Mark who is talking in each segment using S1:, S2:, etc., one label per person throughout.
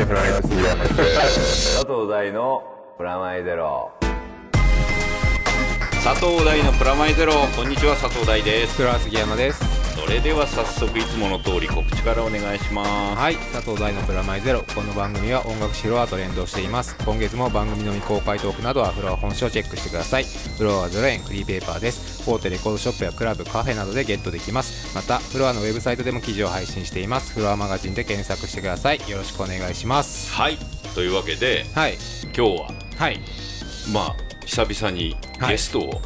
S1: してフライト杉山です。
S2: 佐藤大のプラマイゼロ。
S3: 佐藤大のプラマイゼロ。こんにちは佐藤大です。
S4: 黒杉山です
S3: それでは早速いつもの通り告知からお願いします。
S4: はい。佐藤大のプラマイゼロ。この番組は音楽フロアと連動しています。今月も番組の未公開トークなどはフロア本誌をチェックしてください。フロアは0円フリーペーパーです。大手レコードショップやクラブカフェなどでゲットできます。またフロアのウェブサイトでも記事を配信しています。フロアマガジンで検索してください。よろしくお願いします。
S3: はい。というわけで
S4: はい。
S3: 今日は
S4: はい。
S3: まあ久々にゲストを、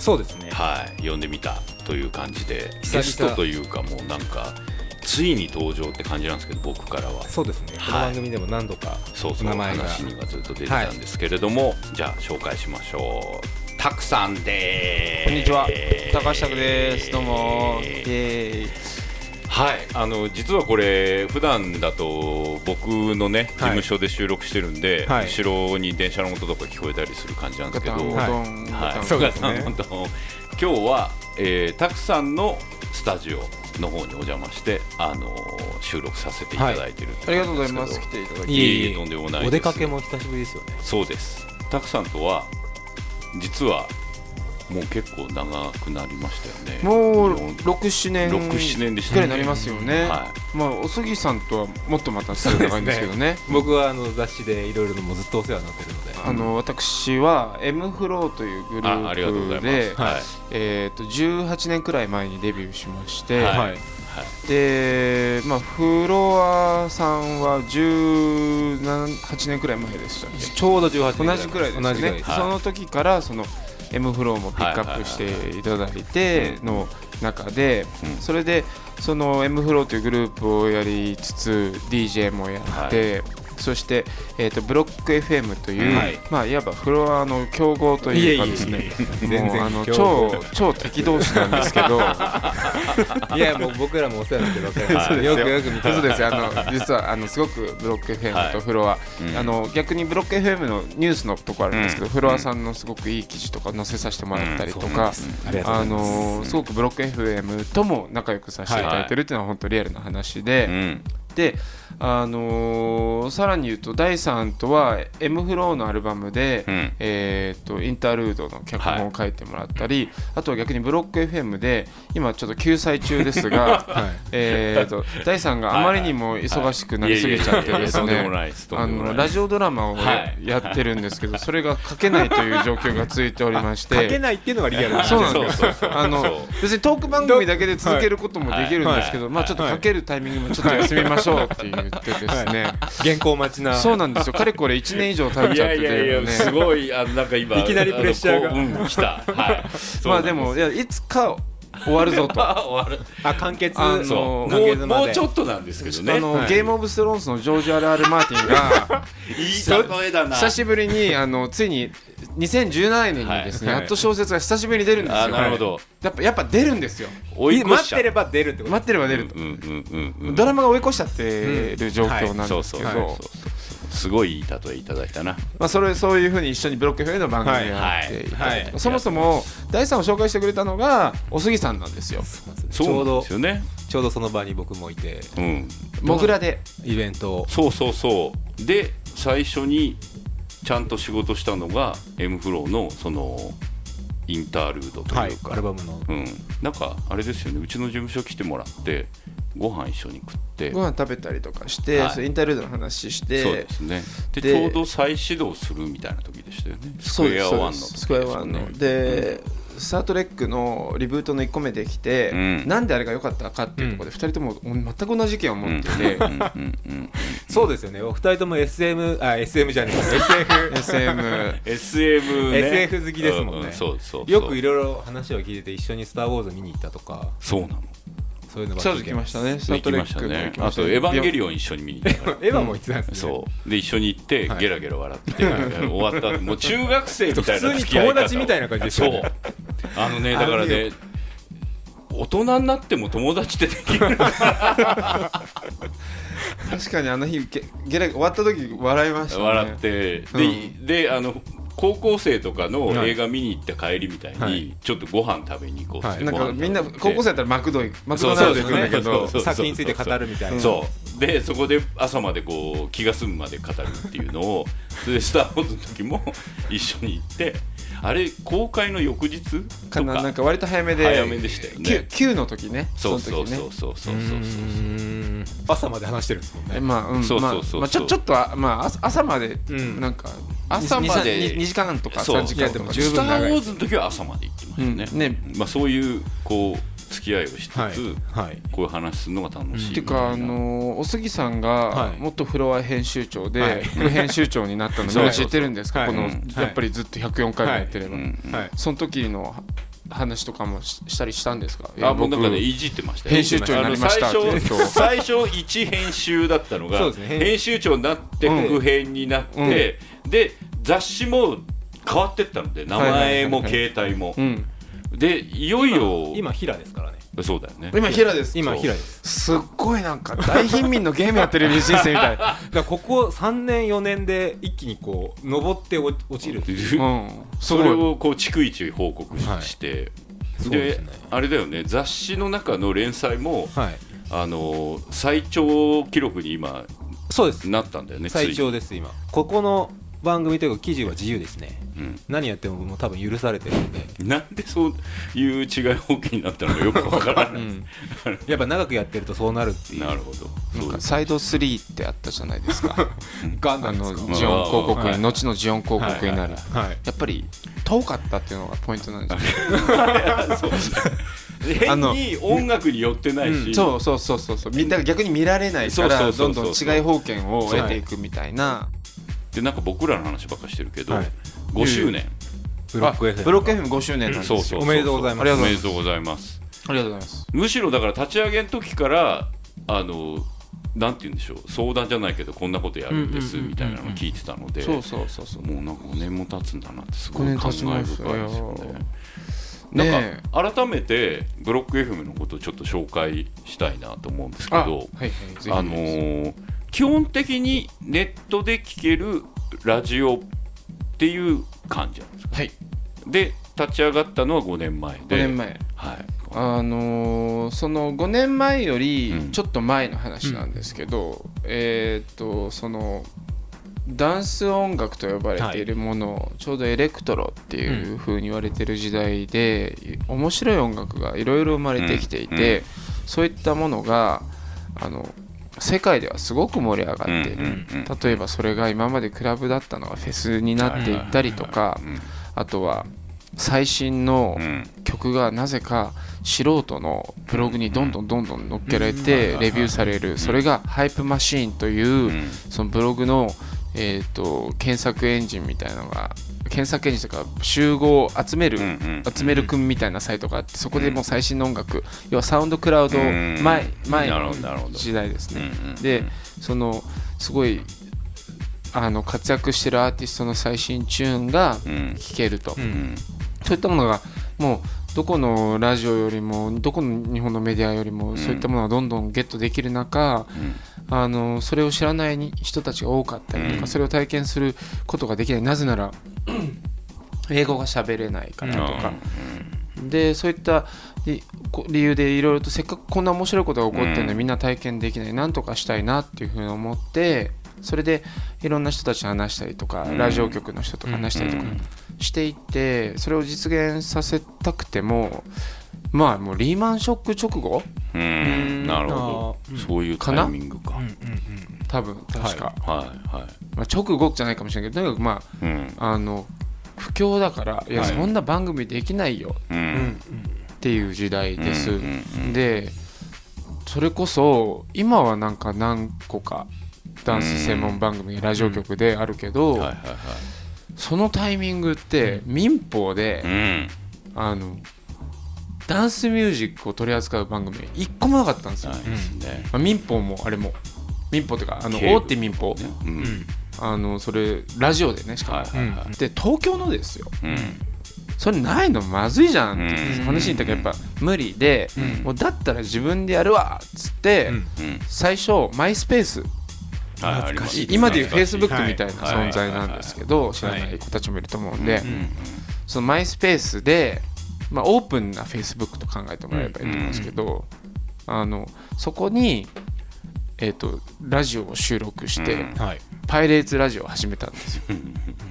S4: そうですね。
S3: はい呼んでみたという感じでゲストというかもうなんかついに登場って感じなんですけど僕からは。
S4: そうですね、
S3: はい。
S4: この番組でも何度か
S3: そうそう話にはずっと出てたんですけれども、じゃあ紹介しましょう。たくさんで
S5: こんにちは。高橋拓です。どうも。
S3: はい。あの実はこれ普段だと僕のね事務所で収録してるんで、
S4: はい。
S3: 後ろに電車の音とか聞こえたりする感じなんですけど、はい
S5: トンガタン。
S4: そうですね。
S3: 今日は、えー、たくさんのスタジオの方にお邪魔して、あのー収録させていただいてるって
S5: ありがとうございます。来てい。ただき
S3: いえいえとんでもないです。
S4: お出かけも久しぶりですよね。
S3: そうです。たくさんとは実はもう結構長くなりましたよね。
S5: もう
S3: 四
S5: 67年
S3: 六七年でした
S5: くらいになりますよね、
S3: は
S5: まあおすぎさんとはもっとまた失礼長いんですけどね。
S4: 僕はあの雑誌でいろいろもうずっとお世話になってるので。
S5: あの私は M フローというグループで
S3: ます、はい。
S5: えー、と18年くらい前にデビューしまして、
S3: はい。
S4: はい。
S5: で、まあ、フロアさんは18年くらい前でしたね
S4: ちょうど18年
S5: 同じくらいですね。
S3: はい。
S5: その時からその M フローもピックアップしていただいての中で
S3: うん。
S5: それでその M フローというグループをやりつつ DJ もやって、そして、えー、とブロック FM という、
S3: はい。
S5: まあ、いわばフロアの競合というかですねうあの
S4: 競
S5: 超
S4: 合。
S5: 超敵同士なんですけど。
S4: いやもう僕らもお世話になってるわけで よ。くよく見て
S5: そうですよあの実はあのすごくブロック FM とフロア、
S3: うん。
S5: あの逆にブロック FM のニュースのとこあるんですけど、
S3: うん。
S5: フロアさんのすごくいい記事とか載せさせてもらったりとか、
S4: あ
S5: のすごくブロック FM とも仲良くさせていただいてるっていうのは本当リアルな話で、
S3: うん
S5: で、あのーさらに言うと第3とは M フローのアルバムで、
S3: うん。
S5: えー、とインタールードの脚本を書いてもらったり、あとは逆にブロック FM で今ちょっと救済中ですが、えー、と第3があまりにも忙しくなりすぎちゃってです。ねラジオドラマを
S3: はい。
S5: やってるんですけど、それが書けないという状況が続いておりまして。
S4: 書けないっていうのがリアルな
S5: そうなんです。
S3: そうそうそう
S5: あの別にトーク番組だけで続けることもできるんですけど、
S3: はい。
S5: まあちょっとかけるタイミングもちょっと休みましょうって言ってですね、
S4: 原稿待ちな。
S5: そうなんですよ。かれこれ1年以上経っ
S3: い
S5: ちゃって
S3: やいやいや
S5: て
S3: すごいあのなんか今
S4: いきなりプレッシャーが。
S3: ううん来た。はい。
S5: まあでもいやいつか終わるぞと。
S3: あ 終わる。
S4: あ完結
S5: あの
S3: そうもうもうちょっとなんですけどね。
S5: あの
S4: はい。
S5: ゲームオブスローンズのジョージ・アル・アル・マーティンが
S3: いい例えだな。
S5: 久しぶりにあのついに2017年にですね、
S4: はい。
S5: やっと小説が久しぶりに出るんですよ。
S3: あなるほど。
S5: やっぱやっぱ出るんですよ。
S3: 追い越しちゃう
S4: 待ってれば出るってこと
S5: 待ってれば出ると。
S3: うんうんうんうん。
S5: ドラマが追い越しちゃってる状況なんで。すけど、
S3: そうそうそう。すごいいい例えいただいたな。
S5: まあ、それそういうふうに一緒にブロックフェイの番組をやってい
S4: い。はい。
S5: そもそも第3を紹介してくれたのがおすぎさんなんですよ。
S4: ちょう
S3: そうなん
S4: ど
S3: ですよね。
S4: ちょうどその場に僕もいて
S3: うん。
S5: モグラで
S4: イベントを。
S3: そうそうそう。で最初にちゃんと仕事したのが M フローのそのインタールードと
S4: はいいう
S3: か、
S4: アルバムの。
S3: うん、なんかあれですよね。うちの事務所来てもらってご飯一緒に食って。
S5: ご飯食べたりとかして、
S3: はい。
S5: インタールードの話して。
S3: そうですね。で
S5: で
S3: ちょうど再始動するみたいな時でしたよね。スクエアワンの時
S5: ですスクエアワンの。で、スター・トレックのリブートの1個目できて、
S3: うん。
S5: なんであれが良かったかっていうところで2人とも全く同じ意見を持っていて、
S4: そうですよね。お二人とも SM あ SM じゃねえ。SF
S5: SM
S3: SM ね
S4: SF 好きですもんね。
S3: そうそう。
S4: よくいろいろ話を聞いてて一緒に「スター・ウォーズ」見に行ったとか。
S3: そうなの
S4: そういうのが
S5: そう来ましたね。スター・
S3: 行きました
S5: トレッ
S3: ね。あと「エヴァンゲリオン」一緒に見に行った。から
S4: エヴァも言ってたんですね。
S3: そう。で一緒に行って
S4: はい。
S3: ゲラゲラ笑って 終わった後もう中学生みたいな
S4: 普通に友達みたいな感じです
S3: そう。あのねだからね大人になっても友達ってできる
S5: 確かにあの日ゲゲラ終わった時笑いましたね。
S3: 笑ってで,、であの高校生とかの
S4: はい。
S3: 映画見に行った帰りみたいに、
S4: はい。
S3: ちょっとご飯食べに行こうって
S4: はい。
S5: なんかみんな高校生だったらマクドマクドナルド行くんだけど
S4: 作品について語るみたいな。
S3: そうでそこで朝までこう気が済むまで語るっていうのをそれでスター・ウォーズの時も一緒に行ってあれ公開の翌日？
S5: か
S3: とか。
S5: ななんか割と早めで
S3: 早めでしたよね。
S5: Q, Q の時ね
S3: そうそう
S5: の時ね
S3: そうそう。そうそう
S4: 朝まで話してるんですもんね。
S5: えまあうん
S3: そうそうそうそう。
S5: まあまあちょちょっとはまあ朝朝まで
S4: うん。
S5: なんか
S3: 朝まで。
S5: 2時間とか
S3: そう
S5: 3時間とか
S4: いやでも十
S3: スター・
S4: 分長い
S3: ウォーズの時は朝まで行ってましたね,、
S5: うん。ね。
S3: まあ、そういうこう付き合いをしつつ、
S4: はいはい。
S3: こういう話するのが楽しい
S5: っていうかあのお杉さんが
S4: はい。
S5: 元フロア編集長で
S4: はい。
S5: 副編集長になったの知ってるんですか？このやっぱりずっと104回もやってれば。
S3: うん。
S4: はい。
S5: その時の話とかもししたりしたんですか？
S3: あ僕なんかね
S5: 僕
S3: いじってましたよ。
S5: 編集長になりました
S3: 最初最初一編集だったのが
S4: 編
S3: 編集長になって
S5: うん
S3: 副編になって、で雑誌も変わってったので名
S5: はいはいはい
S3: 前も
S5: はい。
S3: 携帯も、
S5: うん
S3: でいよいよ
S4: 今平ですからね。
S3: そうだよね。
S5: 今平です。
S4: 今平です。
S5: すっごいなんか大貧民のゲームやってる人生みたい
S4: だここ3年4年で一気にこう登って落ちる。っていう
S5: うん。す
S3: それをこう逐一報告し
S4: はい。
S3: して、
S4: そう
S3: で
S4: ね。
S3: あれだよね。雑誌の中の連載も
S4: はい。
S3: あの最長記録に今
S4: そうです。
S3: なったんだよね
S4: 最長です今。ここの番組というか記事は自由ですね。
S3: ついに
S4: 何やってももう多分許されてるんで。
S3: うん、なんでそういう違い保険になったのかよくわからない、
S4: やっぱ長くやってるとそうなるっていう。
S3: なるほど。
S5: サイド3ってあったじゃないですか。
S4: ガ
S5: あの
S4: ンなんですか
S5: ジオン広告
S4: はい
S5: に後のジオン広告になる。
S4: はい。
S5: やっぱり遠かったっていうのがポイントなんじゃない
S3: で変に音楽に寄ってない。し、
S5: そうそうそうそうそう。みんな逆に見られないか
S3: そう
S5: ら
S3: そうそうそう。
S5: どんどん違い保険を得ていくみたいな
S3: でなんか僕らの話ばっかしてるけど、
S4: はい。
S3: 5周年。
S4: ブロック
S5: あ
S4: FM
S5: ブロック FM5 周年なんですよ。
S3: そうそうそう
S4: おめでとうございます。
S3: ありがとうございますおめでとうございます。
S5: ありがとうございます。
S3: むしろだから立ち上げの時からあのなんて言うんでしょう。相談じゃないけどこんなことやるんですみたいなの聞いてたので、
S5: そうそうそうそう。
S3: もうなんか5年も経つんだなってすご
S5: 5年
S3: い感慨深いですよ
S5: よ
S3: ね。
S5: ね
S3: なんか改めてブロック FM のことをちょっと紹介したいなと思うんですけ
S5: あ
S3: ど
S5: はいはい。ぜひ。
S3: あのー基本的にネットで聴けるラジオっていう感じなんですか？
S5: はい。
S3: で立ち上がったのは5年前で。
S5: 5年前。
S3: はい。
S5: あのーその5年前より
S3: うん。
S5: ちょっと前の話なんですけど、えーっとそのダンス音楽と呼ばれているもの、ちょうどエレクトロっていう風に言われてる時代で、面白い音楽がいろいろ生まれてきていて、
S3: うん。
S5: そういったものがあの世界ではすごく盛り上がっている、
S3: うんうんうん。
S5: 例えばそれが今までクラブだったのがフェスになっていったりとか
S3: うん
S5: あとは最新の
S3: うん。
S5: 曲がなぜか素人のブログにどんどんどんどん載っけられてレビューされる。それがハイプマシーンといううん。そのブログのえーと検索エンジンみたいなのが検索エンジンとか集合集める
S3: うんうん
S5: 集めるくんみたいなサイトがあってそこでもう最新の音楽要はサウンドクラウド
S3: うん。
S5: 前前の時代ですね。
S3: うんうん。
S5: でそのすごいあの活躍してるアーティストの最新チューンが
S3: うん。
S5: 聴けると、
S3: うん。
S5: そういったものがもうどこのラジオよりもどこの日本のメディアよりもそういったものがどんどんゲットできる中、あのそれを知らないに人たちが多かったりとか、
S3: うん
S5: それを体験することができない。なぜなら 英語が喋れないからとか、でそういった理由でいろいろとせっかくこんな面白いことが起こってるのに
S3: うん。
S5: みんな体験できない。なんとかしたいなっていうふうに思ってそれでいろんな人たちと話したりとか、
S3: うん。
S5: ラジオ局の人と話したりとかしていってそれを実現させたくてもまあもうリーマンショック直後？
S3: うん。なるほど。そういうタイミングか。
S4: うん。うんうん
S5: 多分確か、
S3: はい。はい。
S5: まあ、直後じゃないかもしれないけどとにかくま
S3: うん。
S5: ああの不況だからいや
S3: はい。
S5: そんな番組できないよ。
S3: う
S4: うん。ん
S5: っていう時代です、
S3: うんうんうん。
S5: でそれこそ今はなんか何個かダンス専門番組ラジオ局であるけど、そのタイミングって民放で、
S3: うん。
S5: あのダンスミュージックを取り扱う番組一個もなかったんですよ、まあ、民放もあれも。民放っていうかあの大手民放、あのそれラジオでねしかも、で東京のですよ。
S3: うん。
S5: それないのまずいじゃんって
S3: うん。
S5: 話に言ったけどやっぱ無理で、
S3: うん。
S5: もうだったら自分でやるわっつって、最初マイスペース
S3: はい
S4: 懐かしい
S5: 今でいうフェイスブッ
S4: はい。
S5: クみたいな存在なんですけど知らない子たちもいると思うんでそのマイスペースで、まあ、オープンなフェイスブックと考えてもらえばいいと思うんですけど、あのそこに、えー、とラジオを収録して、パイレーツラジオを始めたんですよ。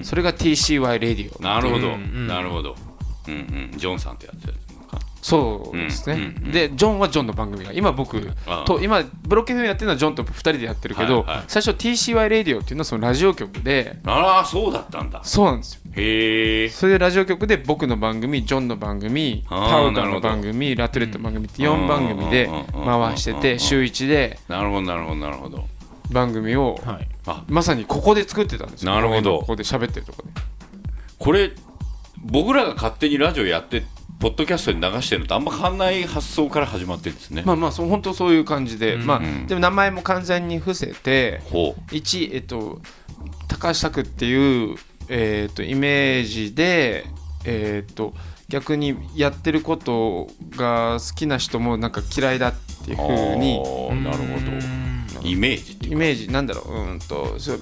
S5: それが TCY レディオ
S3: なるほど、
S4: ん
S3: なるほど、うんうん、ジョンさんってやつ
S5: そうですね、
S3: うんうんうん。
S5: でジョンはジョンの番組が今僕
S3: ああ。
S5: と今ブロック FM やってるのはジョンと2人でやってるけど、
S3: はいはい。
S5: 最初 TCY レディオっていうのはそのラジオ局で
S3: あらそうだったんだ。
S5: そうなんですよ。
S3: へえ。
S5: それでラジオ局で僕の番組ジョンの番組パウダーの番組ラトゥレットの番組って4番組で回してて週1で
S3: なるほどなるほどなるほど。
S5: 番組を
S4: はい。
S3: あ
S5: まさにここで作ってたんですよ。
S3: なるほど。
S5: ここで喋ってるとこで。
S3: これ僕らが勝手にラジオやってポッドキャストに流してるのとあんま変わんない発想から始まってるんですね、
S5: まあまあそう本当そういう感じで、まあ
S3: うん
S5: でも名前も完全に伏せて
S3: ほ
S5: 1えっと高橋拓っていうえっとイメージでえっと逆にやってることが好きな人もなんか嫌いだっていう
S3: う
S5: ふうに。
S3: なるほど。イメージっていう
S5: イメージなんだろう。うーんとそう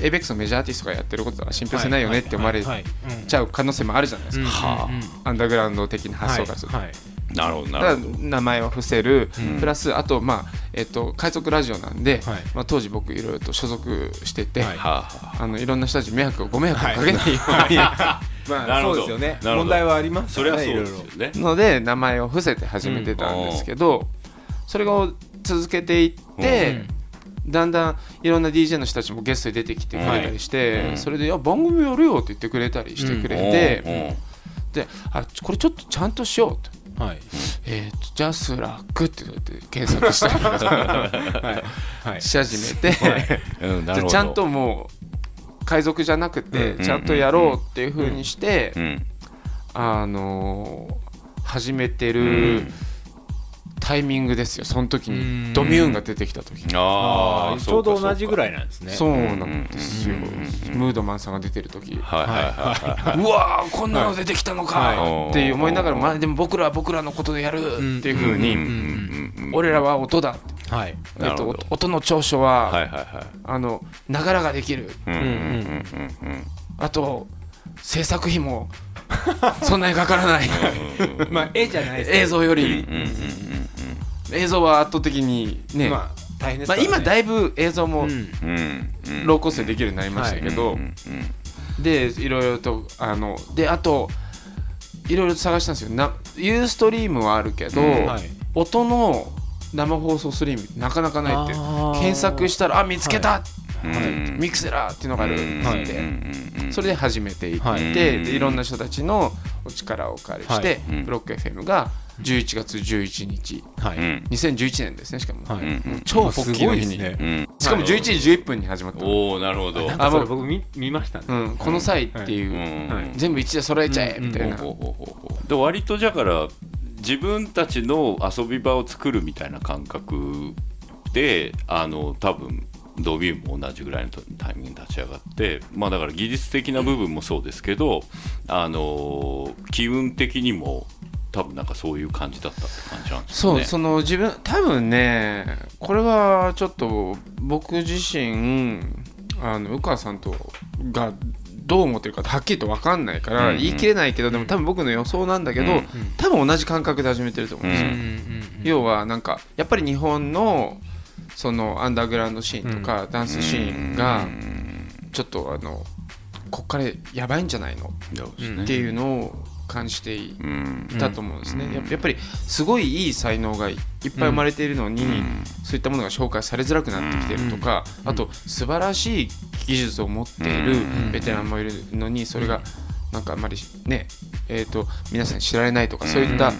S5: エイベックスのメジャーアーティストがやってることは信憑性ないよねって思われ
S4: はい
S5: ちゃう可能性もあるじゃないですか、
S3: は
S5: アンダーグラウンド的な発想からすると。
S4: はい
S3: なるほどな
S5: だから
S3: るほど。
S5: 名前は伏せる、
S3: うん。
S5: プラスあとまあえっと海賊ラジオなんで、
S4: はい。
S5: まあ、当時僕いろいろと所属してて、
S4: はい。
S3: はあ。は
S5: あのいろんな人たちに迷惑をご迷惑をかけないように、
S4: まあ そうですよね。問題はあります
S3: それはそう
S4: からねいろいろ
S3: ですよね。
S5: ので名前を伏せて始めてたんですけど、それを続けていって、だんだんいろんな DJ の人たちもゲストに出てきてくれたりして、
S3: うん。
S5: それで「いや番組やるよ」って言ってくれたりしてくれて、であこれちょっとちゃんとしようと。
S4: はい。
S5: えー、とジャスラックって検索したり
S4: はい。はい。
S5: し始めて、
S3: うんなるほど。
S5: でちゃんともう海賊じゃなくて
S3: うん
S5: ちゃんとやろうっていう風にして、
S3: うん。
S5: あのー始めて
S3: う
S5: る
S3: ん
S5: タイミングですよその時
S4: うん。
S5: にドミューンが出てきた時に。
S3: ああ
S4: ちょうど同じぐらいなんですね。
S5: そうなんですよ。
S3: うん。
S5: ムードマンさんが出てる時。
S3: はいはいはいはい。う
S5: わーこんなの出てきたの
S3: はい。
S5: かって思いながらまあでも僕らは僕らのことでやる。っていう風に
S3: うんうん。うん。うん
S5: 俺らは音だ。
S4: はい。
S5: えっと音の長所は
S3: はいはいはい。
S5: あのながらができる。
S3: うんうんうんうん
S5: あと制作費もそんなにかからない。
S4: まあ絵じゃないです
S5: 映像より。
S3: うんうんうん
S5: 映像は圧倒的にね、ま
S4: まあ大変です
S5: あ、
S4: からね。
S5: 今だいぶ映像も
S4: うん。
S5: ローコストでできるようになりましたけど、
S3: うんうん
S5: でいろいろとあのであといろいろと探したんですよ。なユーストリームはあるけど、
S3: うん。
S4: はい。
S5: 音の生放送ストリームってなかなかないって検索したらあ見つけた、
S3: うん。
S5: はい。
S3: うん
S5: ミクセラーっていうのがあるって。って、それで始めていって、
S4: はい。
S5: でいろんな人たちのお力をお借りして、
S3: はい。
S5: ブロック FM が11月11日。
S4: はい。
S3: うん。
S5: 2011年ですねしかも、
S4: はい。
S5: 超ポッキーの日に、
S4: すごいですね。
S3: うん。
S5: しかも11時11分に始まった。の、
S3: おおなるほど。
S4: なんかそれ僕見見ましたね。
S5: うん、この際っていう、
S3: うん
S4: はい。
S5: 全部一で揃えちゃえ
S4: うん
S5: みたいな、
S3: で割とだから自分たちの遊び場を作るみたいな感覚であの多分ドビューも同じぐらいのタイミングに立ち上がってまあだから技術的な部分もそうですけどあの機運的にも多分なんかそういう感じだったって感じなんですよね。
S5: そうその自分多分ねこれはちょっと僕自身あの鵜川さんとがどう思ってるかはっきりと分かんないから
S3: うんうん。
S5: 言い切れないけど、でも多分僕の予想なんだけど、
S3: うん
S5: 多分同じ感覚で始めてると思うんですよ、
S3: うん
S5: 要はなんかやっぱり日本のそのアンダーグラウンドシーンとか、ダンスシーンがちょっとあのこっからやばいんじゃないの？っていうのを感じてい
S3: うん。
S5: たと思うんですね、
S3: うん。
S5: ややっぱりすごいいい才能がいっぱい生まれているのに、
S3: ん。
S5: そういったものが紹介されづらくなってきてるとか、あと素晴らしい技術を持っている
S3: うん。
S5: ベテランもいるのにそれがなんかあんまりねえー、と皆さんに知られないとか、そういった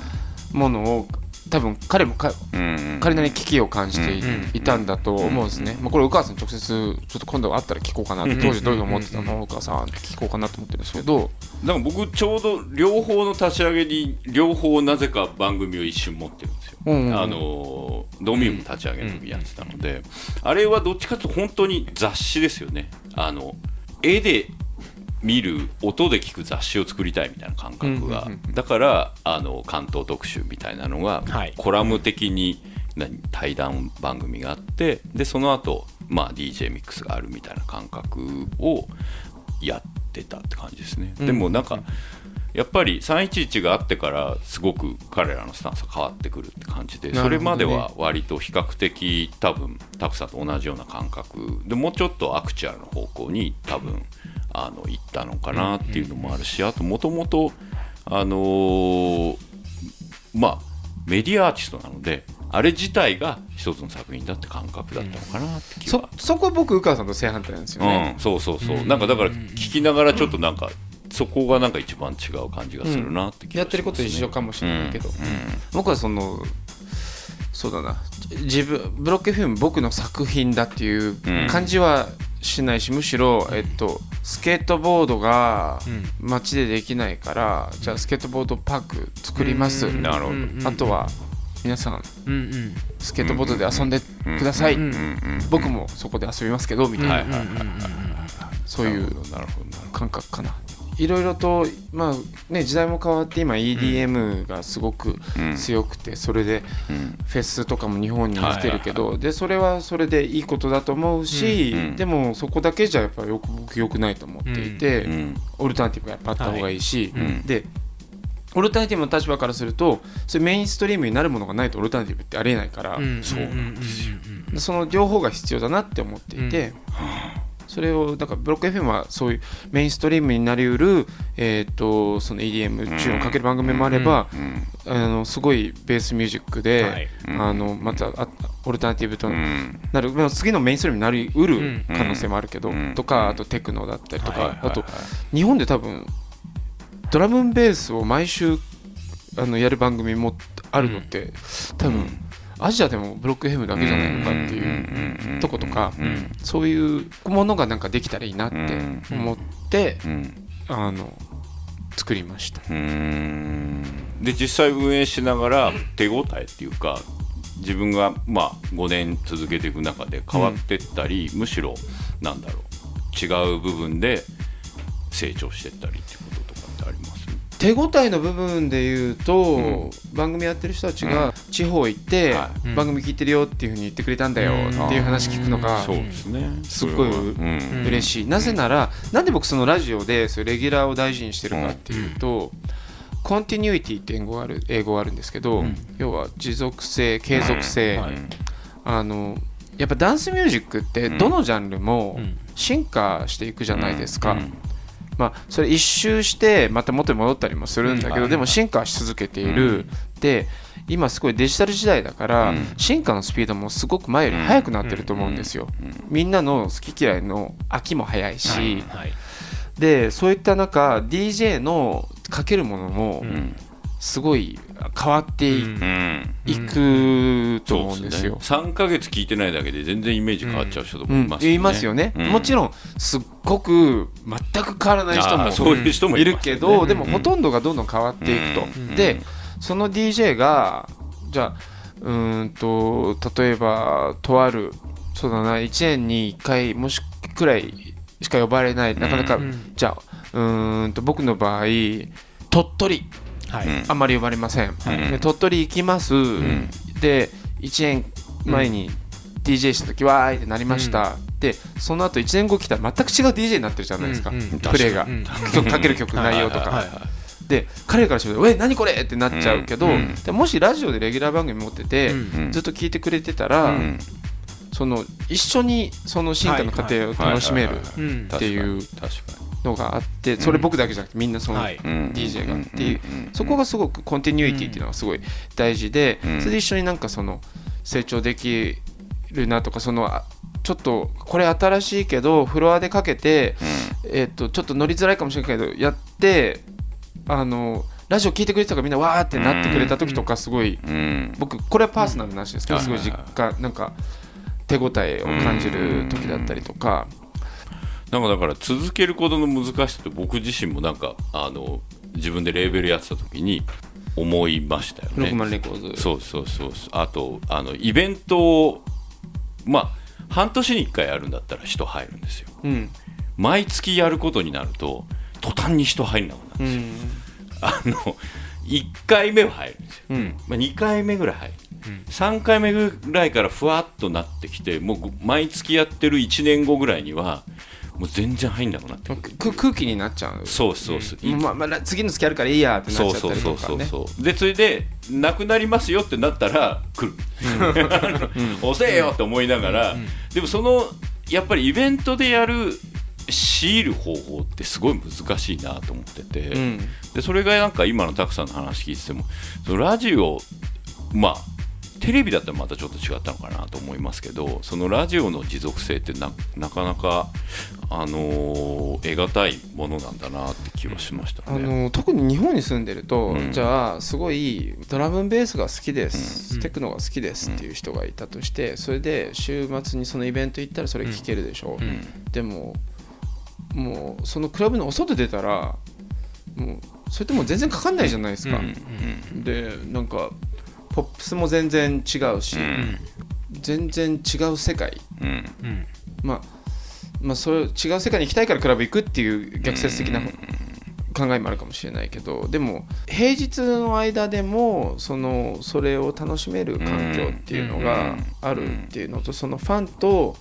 S5: ものを多分彼もか
S3: うん。
S5: 彼なりに危機を感じてい,、
S4: うん。
S5: たんだと思うんですね、まあ、これお母さんに直接ちょっと今度会ったら聞こうかなって当時どういうふうに思ってたのお母さんって聞こうかなと思ってるんですけど。
S3: なんか僕ちょうど両方の立ち上げに両方なぜか番組を一瞬持ってるんですよ。
S5: うん
S3: あのドミューム立ち上げの時やってたので、あれはどっちかというと本当に雑誌ですよね。あの絵で見る音で聞く雑誌を作りたいみたいな感覚が、だからあの関東特集みたいなのが、
S4: はい。
S3: コラム的に何対談番組があってでその後まあ、DJ ミックスがあるみたいな感覚をやってたって感じですね、でもなんかやっぱり311があってからすごく彼らのスタンスが変わってくるって感じで、それまでは割と比較的多分タクさんと同じような感覚。でもうちょっとアクチュアルの方向に多分あの行ったのかなっていうのもあるし、あともともとあのーまあメディアアーティストなのであれ自体が一つの作品だって感覚だったのかなって気は。
S5: そそこ僕宇川さんと正反対なんですよね、
S3: うん、そうそうそう、なんかだから聞きながらちょっとなんか、そこがなんか一番違う感じがするなって気がします、ね。
S5: やってること一緒かもしれないけど、僕はそのそうだな。自分ブロック FM 僕の作品だっていう感じはしないし、むしろ、えっと、スケートボードが街でできないから、じゃあスケートボードパーク作ります、
S3: なるほど、
S5: あとは皆さん
S4: うん。うん
S5: スケートボードで遊んでください、
S3: うんうん
S5: 僕もそこで遊びますけどみたいな、
S3: はいはいはい
S5: そういう
S3: なるほどなるほど。なるほ
S5: 感覚かないろいろと、まあね、時代も変わって今 EDM がすごく
S3: うん
S5: 強くてそれで
S3: うん。
S5: フェスとかも日本に来てるけどでそれはそれでいいことだと思うし、
S3: うんうん。
S5: でもそこだけじゃやっぱりよく僕よくないと思っていて、
S3: うん。
S5: オルタナティブがやっぱあった方がいいし、でオルタナティブの立場からするとそれメインストリームになるものがないとオルタナティブってありえないから、
S4: うん。
S3: そうなんですよ。
S5: でその両方が必要だなって思っていて、それをだからブロック FM はそういうメインストリームになりうる、えー、とその EDM 中をかける番組もあれば、
S3: うん
S5: あのすごいベースミュージックで、
S4: はい。
S5: あのまたあオルタナティブと
S3: うん。
S5: なる、まあ次のメインストリームになりうる可能性もあるけど、
S3: うん。
S5: とかあとテクノだったりとか、あと日本で多分ドラムンベースを毎週あのやる番組もあるのって、多分アジアでもブロック FM だけじゃないのかっていうとことか、そういうものがなんかできたらいいなって思って、あの作りました。
S3: で実際運営しながら手応えっていうか自分がまあ5年続けていく中で変わってったり、むしろなんだろう違う部分で成長してったりっていうこととかってあります
S5: 手応えの部分で言うと、番組やってる人たちが地方行って、
S3: は
S5: 番組聞いてるよっていうふうに言ってくれたんだよっていう話聞くのが
S3: そうですね。
S5: すっごい嬉しい、なぜならなんで僕そのラジオでそういうレギュラーを大事にしてるかっていうと、コンティニュイティって英語がある英語があるんですけど、要は持続性継続性、あのやっぱダンスミュージックってどのジャンルも進化していくじゃないですか、まあ、それ一周してまた元に戻ったりもするんだけど、でも進化し続けている、で今すごいデジタル時代だから、進化のスピードもすごく前より速くなってると思うんですよ、みんなの好き嫌いの飽きも早いし、
S4: はい。
S5: でそういった中 DJ のかけるものもすごい変わってい,、
S3: うん。
S5: くと思うんですよ。
S3: 3ヶ月聞いてないだけで全然イメージ変わっちゃう人とか
S5: うん
S3: いますよね、
S5: 言いますよね、
S3: うん。
S5: もちろんすっごく全く変わらない人
S3: あ
S5: も
S3: ーそういう人もい
S5: いるけど、でもほとんどがどんどん変わっていくと、
S3: うん。
S5: でその DJ がじゃあうーんと例えばとあるそうだな1年に1回もしくらいしか呼ばれない。なかなか、
S4: ん。
S5: じゃあうーんと僕の場合鳥取
S4: はい。
S5: あんまり呼ばれません、
S3: い
S5: で鳥取行きます、で1年前に DJ した時わーいってなりました、でその後1年後来たら全く違う DJ になってるじゃないですか、プレイが、
S4: うん。
S5: 曲かける曲内容とか、で彼からしても「え何これ!」ってなっちゃうけど、
S3: うん。
S5: でもしラジオでレギュラー番組持ってて、
S3: うん。
S5: ずっと聞いてくれてたら、
S3: うん。
S5: その一緒にその進化の過程を楽しめる
S4: うん
S5: っていう
S3: 確かに
S5: のがあってそれ僕だけじゃなくてみんなその DJ がっていう
S3: うん
S5: そこがすごくコンティニュイティっていうのがすごい大事で、
S3: うん。
S5: それで一緒になんかその成長できるなとかそのあちょっとこれ新しいけどフロアでかけて、えっとちょっと乗りづらいかもしれないけどやってあのラジオ聞いてくれてたからみんなわーってなってくれた時とかすごい、
S3: うん。
S5: 僕これはパーソナルな話ですけど、
S3: うん。
S5: すごい実感なんか手応えを感じる時だったりとか、
S3: なんかだから続けることの難しさって僕自身もなんかあの自分でレーベルやってた時に思いましたよね。
S5: 6万レコード。
S3: そうそうそうあとあのイベントをまあ半年に1回やるんだったら人入るんですよ。
S5: うん。
S3: 毎月やることになると途端に人入んなくなる
S5: うん。
S3: あの1回目は入るんですよ、
S5: うん。
S3: まあ、2回目ぐらい入る。3回目ぐらいからふわっとなってきてもう毎月やってる1年後ぐらいにはもう全然入んなくなってく
S5: 空気になっちゃう。
S3: そうそうそう、い
S5: まあまあ、次の月あるからいいやってなっちゃったり
S3: そうそうそ
S5: とかね
S3: うそうそう。でそれでなくなりますよってなったら来る、遅えよって思いながら、でもそのやっぱりイベントでやる強いる方法ってすごい難しいなと思ってて、
S5: うん。
S3: でそれがなんか今のたくさんの話聞いててもそのラジオまあテレビだったらまたちょっと違ったのかなと思いますけどそのラジオの持続性ってななかなか、あのー得難いものなんだなって気はしました
S5: あ
S3: ね。
S5: の特に日本に住んでると、
S3: うん。
S5: じゃあすごいドラムンベースが好きです、
S4: うん。
S5: テクノが好きですっていう人がいたとしてそれで週末にそのイベント行ったらそれ聴けるでしょ、
S3: うん。
S5: でももうそのクラブのお外出たらもうそれってもう全然かかんないじゃないですか、
S3: うん。
S5: でなんかポップスも全然違うし、
S3: うん。
S5: 全然違う世界。
S3: うん。
S4: うん。
S5: まあまあそれ違う世界に行きたいからクラブ行くっていう逆説的な考えもあるかもしれないけどでも平日の間でもそのそれを楽しめる環境っていうのがあるっていうのとそのファンと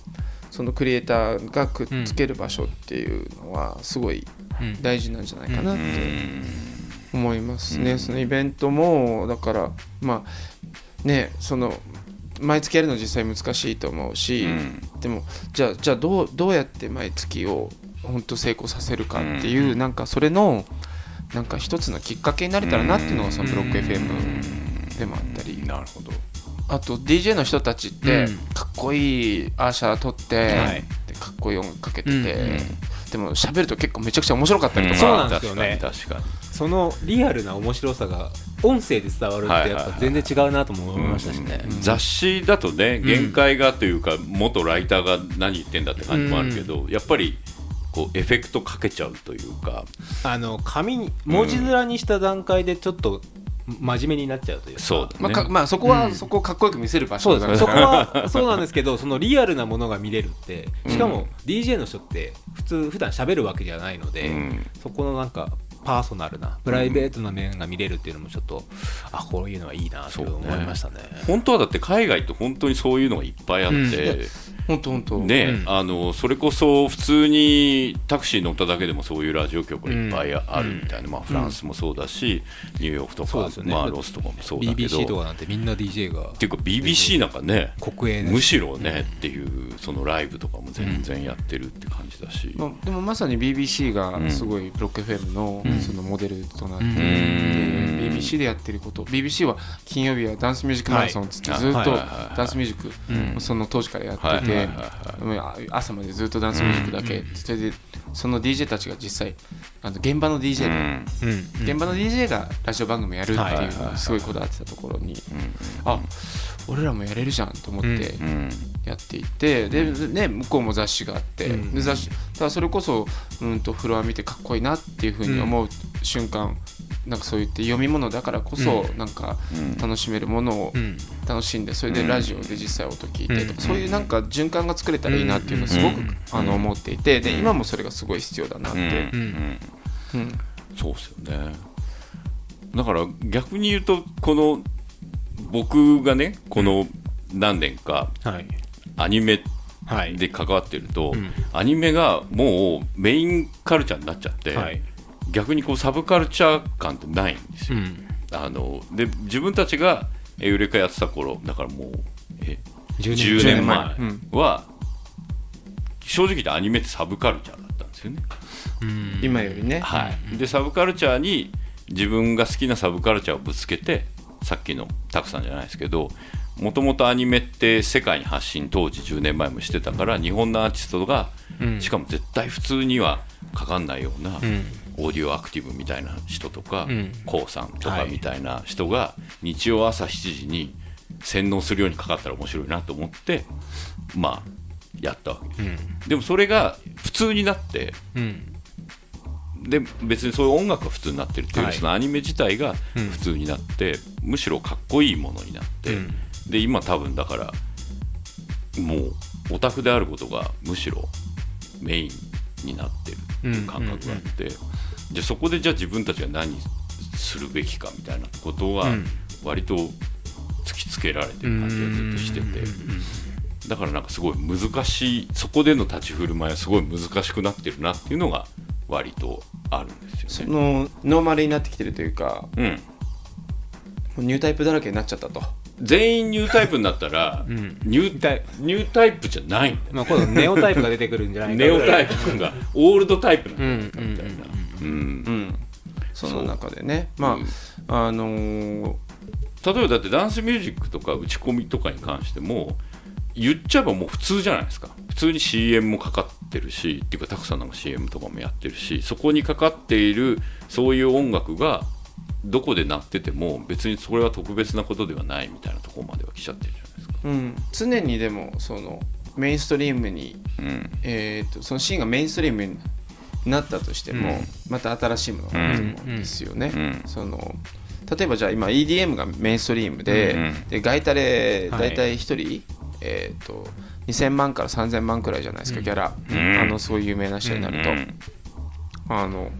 S5: そのクリエイターがくっつける場所っていうのはすごい
S4: うん。
S5: 大事なんじゃないかなって思いますね。そのイベントもだからまあねその毎月やるの実際難しいと思うし、でもじゃあじゃあどうどうやって毎月を本当成功させるかっていう、なんかそれのなんか一つのきっかけになれたらなっていうのがそのブロック FM でもあったり、
S3: なるほど。
S5: あと DJ の人たちって
S4: うん。
S5: かっこいいアーシャー撮って、
S4: はい。
S5: でかっこいい音楽かけてて、
S4: うんうん。
S5: でも喋ると結構めちゃくちゃ面白かったりとか、
S4: そうなんですよね。
S3: 確かに
S4: そのリアルな面白さが音声で伝わるってやっぱ全然違うなとも思いましたしね。
S3: 雑誌だとね限界がというか、元ライターが何言ってんだって感じもあるけど、やっぱりこうエフェクトかけちゃうというか。
S4: あの紙に文字面にした段階でちょっと真面目になっちゃうというか。
S3: そうだね、
S5: まあかまあ、そこは、そこをかっこよく見せる場所だ
S4: そうです そこはそうなんですけどそのリアルなものが見れるって。しかも DJ の人って普通普段喋るわけじゃないので、
S3: うん。
S4: そこのなんかパーソナルなプライベートな面が見れるっていうのもちょっと、あこういうのはいいなと思いましたね。
S3: 本当はだって海外って本当にそういうのがいっぱいあって、
S5: 本当本当。
S3: ね、
S4: うん。
S3: あのそれこそ普通にタクシー乗っただけでもそういうラジオ局がいっぱいあるみたいな、まあ、フランスもそうだし、ニューヨークとか、まあ、ロスとかもそうだけど。
S4: BBC とかなんてみんな DJ が。
S3: っていうか BBC なんかね
S4: 国営の
S3: むしろねっていうそのライブとかも全然やってるって感じだし、
S5: まあ、でもまさに BBC がすごいブロック FM のそのモデルとなっていて、BBC でやってること。BBC は金曜日はダンスミュージックマラソンっつって
S3: はい。
S5: ずっとダンスミュージックその当時からやってて朝までずっとダンスミュージックだけ。それでその DJ たちが実際あの現場の DJ で現場の DJ がラジオ番組やるって
S4: はい
S5: いうすごいこだわってたところにあ俺らもやれるじゃんと思って
S3: うん
S5: やっていてで、ね、向こうも雑誌があって、
S4: うん。
S5: で雑誌だからそれこそ、うん、とフロア見てかっこいいなっていうふうに思う瞬間、なんかそう言って読み物だからこそ、なんか楽しめるものを
S4: うん。
S5: 楽しんでそれでラジオで実際音聞いてとか、
S4: うん。
S5: そういうなんか循環が作れたらいいなっていうのをすごく、あの思っていてで今もそれがすごい必要だなって、
S3: うん。
S4: うん。
S5: うん。
S3: そうですよね。だから逆に言うとこの僕がねこの何年か
S4: はい。
S3: アニメ
S4: はい。
S3: で関わってると、
S4: ん。
S3: アニメがもうメインカルチャーになっちゃって、
S4: はい
S3: 逆にこうサブカルチャー感ってないんですよ、
S4: うん。
S3: あので自分たちがエウレカやってた頃だからもうえ
S4: 10
S3: 10年前
S5: うん。
S3: は正直言ってアニメってサブカルチャーだったんですよね、
S4: うん。
S5: 今よりね、
S3: はい、でサブカルチャーに自分が好きなサブカルチャーをぶつけてさっきのタクさんじゃないですけどもともとアニメって世界に発信当時10年前もしてたから日本のアーティストが、
S4: うん。
S3: しかも絶対普通にはかかんないような、
S4: うん
S3: オーディオアクティブみたいな人とか
S4: うん。
S3: k o さんとか
S4: はい
S3: みたいな人が日曜朝7時に洗脳するようにかかったら面白いなと思ってまあやったわけ。です、でもそれが普通になって
S4: うん。
S3: で別にそういう音楽が普通になってるっていう
S4: はい。
S3: そのアニメ自体が
S4: うん。
S3: 普通になって、むしろかっこいいものになって、
S4: うん。
S3: で今多分だからもうオタクであることがむしろメインになってるっていう感覚があって、じゃあそこでじゃあ自分たちが何するべきかみたいなことは
S4: うん。
S3: 割と突きつけられてる感じがずっとしてて。だからなんかすごい難しいそこでの立ち振る舞いはすごい難しくなってるなっていうのが割とあるんです
S5: そ
S3: よね。
S5: のノーマルになってきてるというか
S3: うん、
S5: もうニュータイプだらけになっちゃったと。
S3: 全員ニュータイプになったら、ニュー
S4: タイ
S3: ニュータイプじゃないんだよ。
S4: まあ、今度ネオタイプが出てくるんじゃないか
S3: ネオタイ
S4: プ
S3: プがオールドタイプなん
S4: うん
S3: だよみたいな。うん
S5: うん。その中でね。まああのー
S3: 例えばだってダンスミュージックとか打ち込みとかに関しても言っちゃえばもう普通じゃないですか。普通に CM もかかってるしっていうかたくさんなんか CM とかもやってるしそこにかかっているそういう音楽がどこで鳴ってても別にそれは特別なことではないみたいなところまでは来ちゃってるじゃないですか。
S5: うん、常にでもそのメインストリームに、
S3: うん。
S5: えー、とそのシーンがメインストリームになったとしても、
S3: うん。
S5: また新しいものがあると思うんですよね。
S3: うん。
S5: その例えばじゃあ今 EDM がメインストリームで,、
S3: うん
S5: でガイタレ
S4: はい。
S5: 大体1人、えー、と2000万から3000万くらいじゃないですか、ギャラ、
S3: ん。
S5: あのすごい有名な人になると。
S3: うん
S5: あの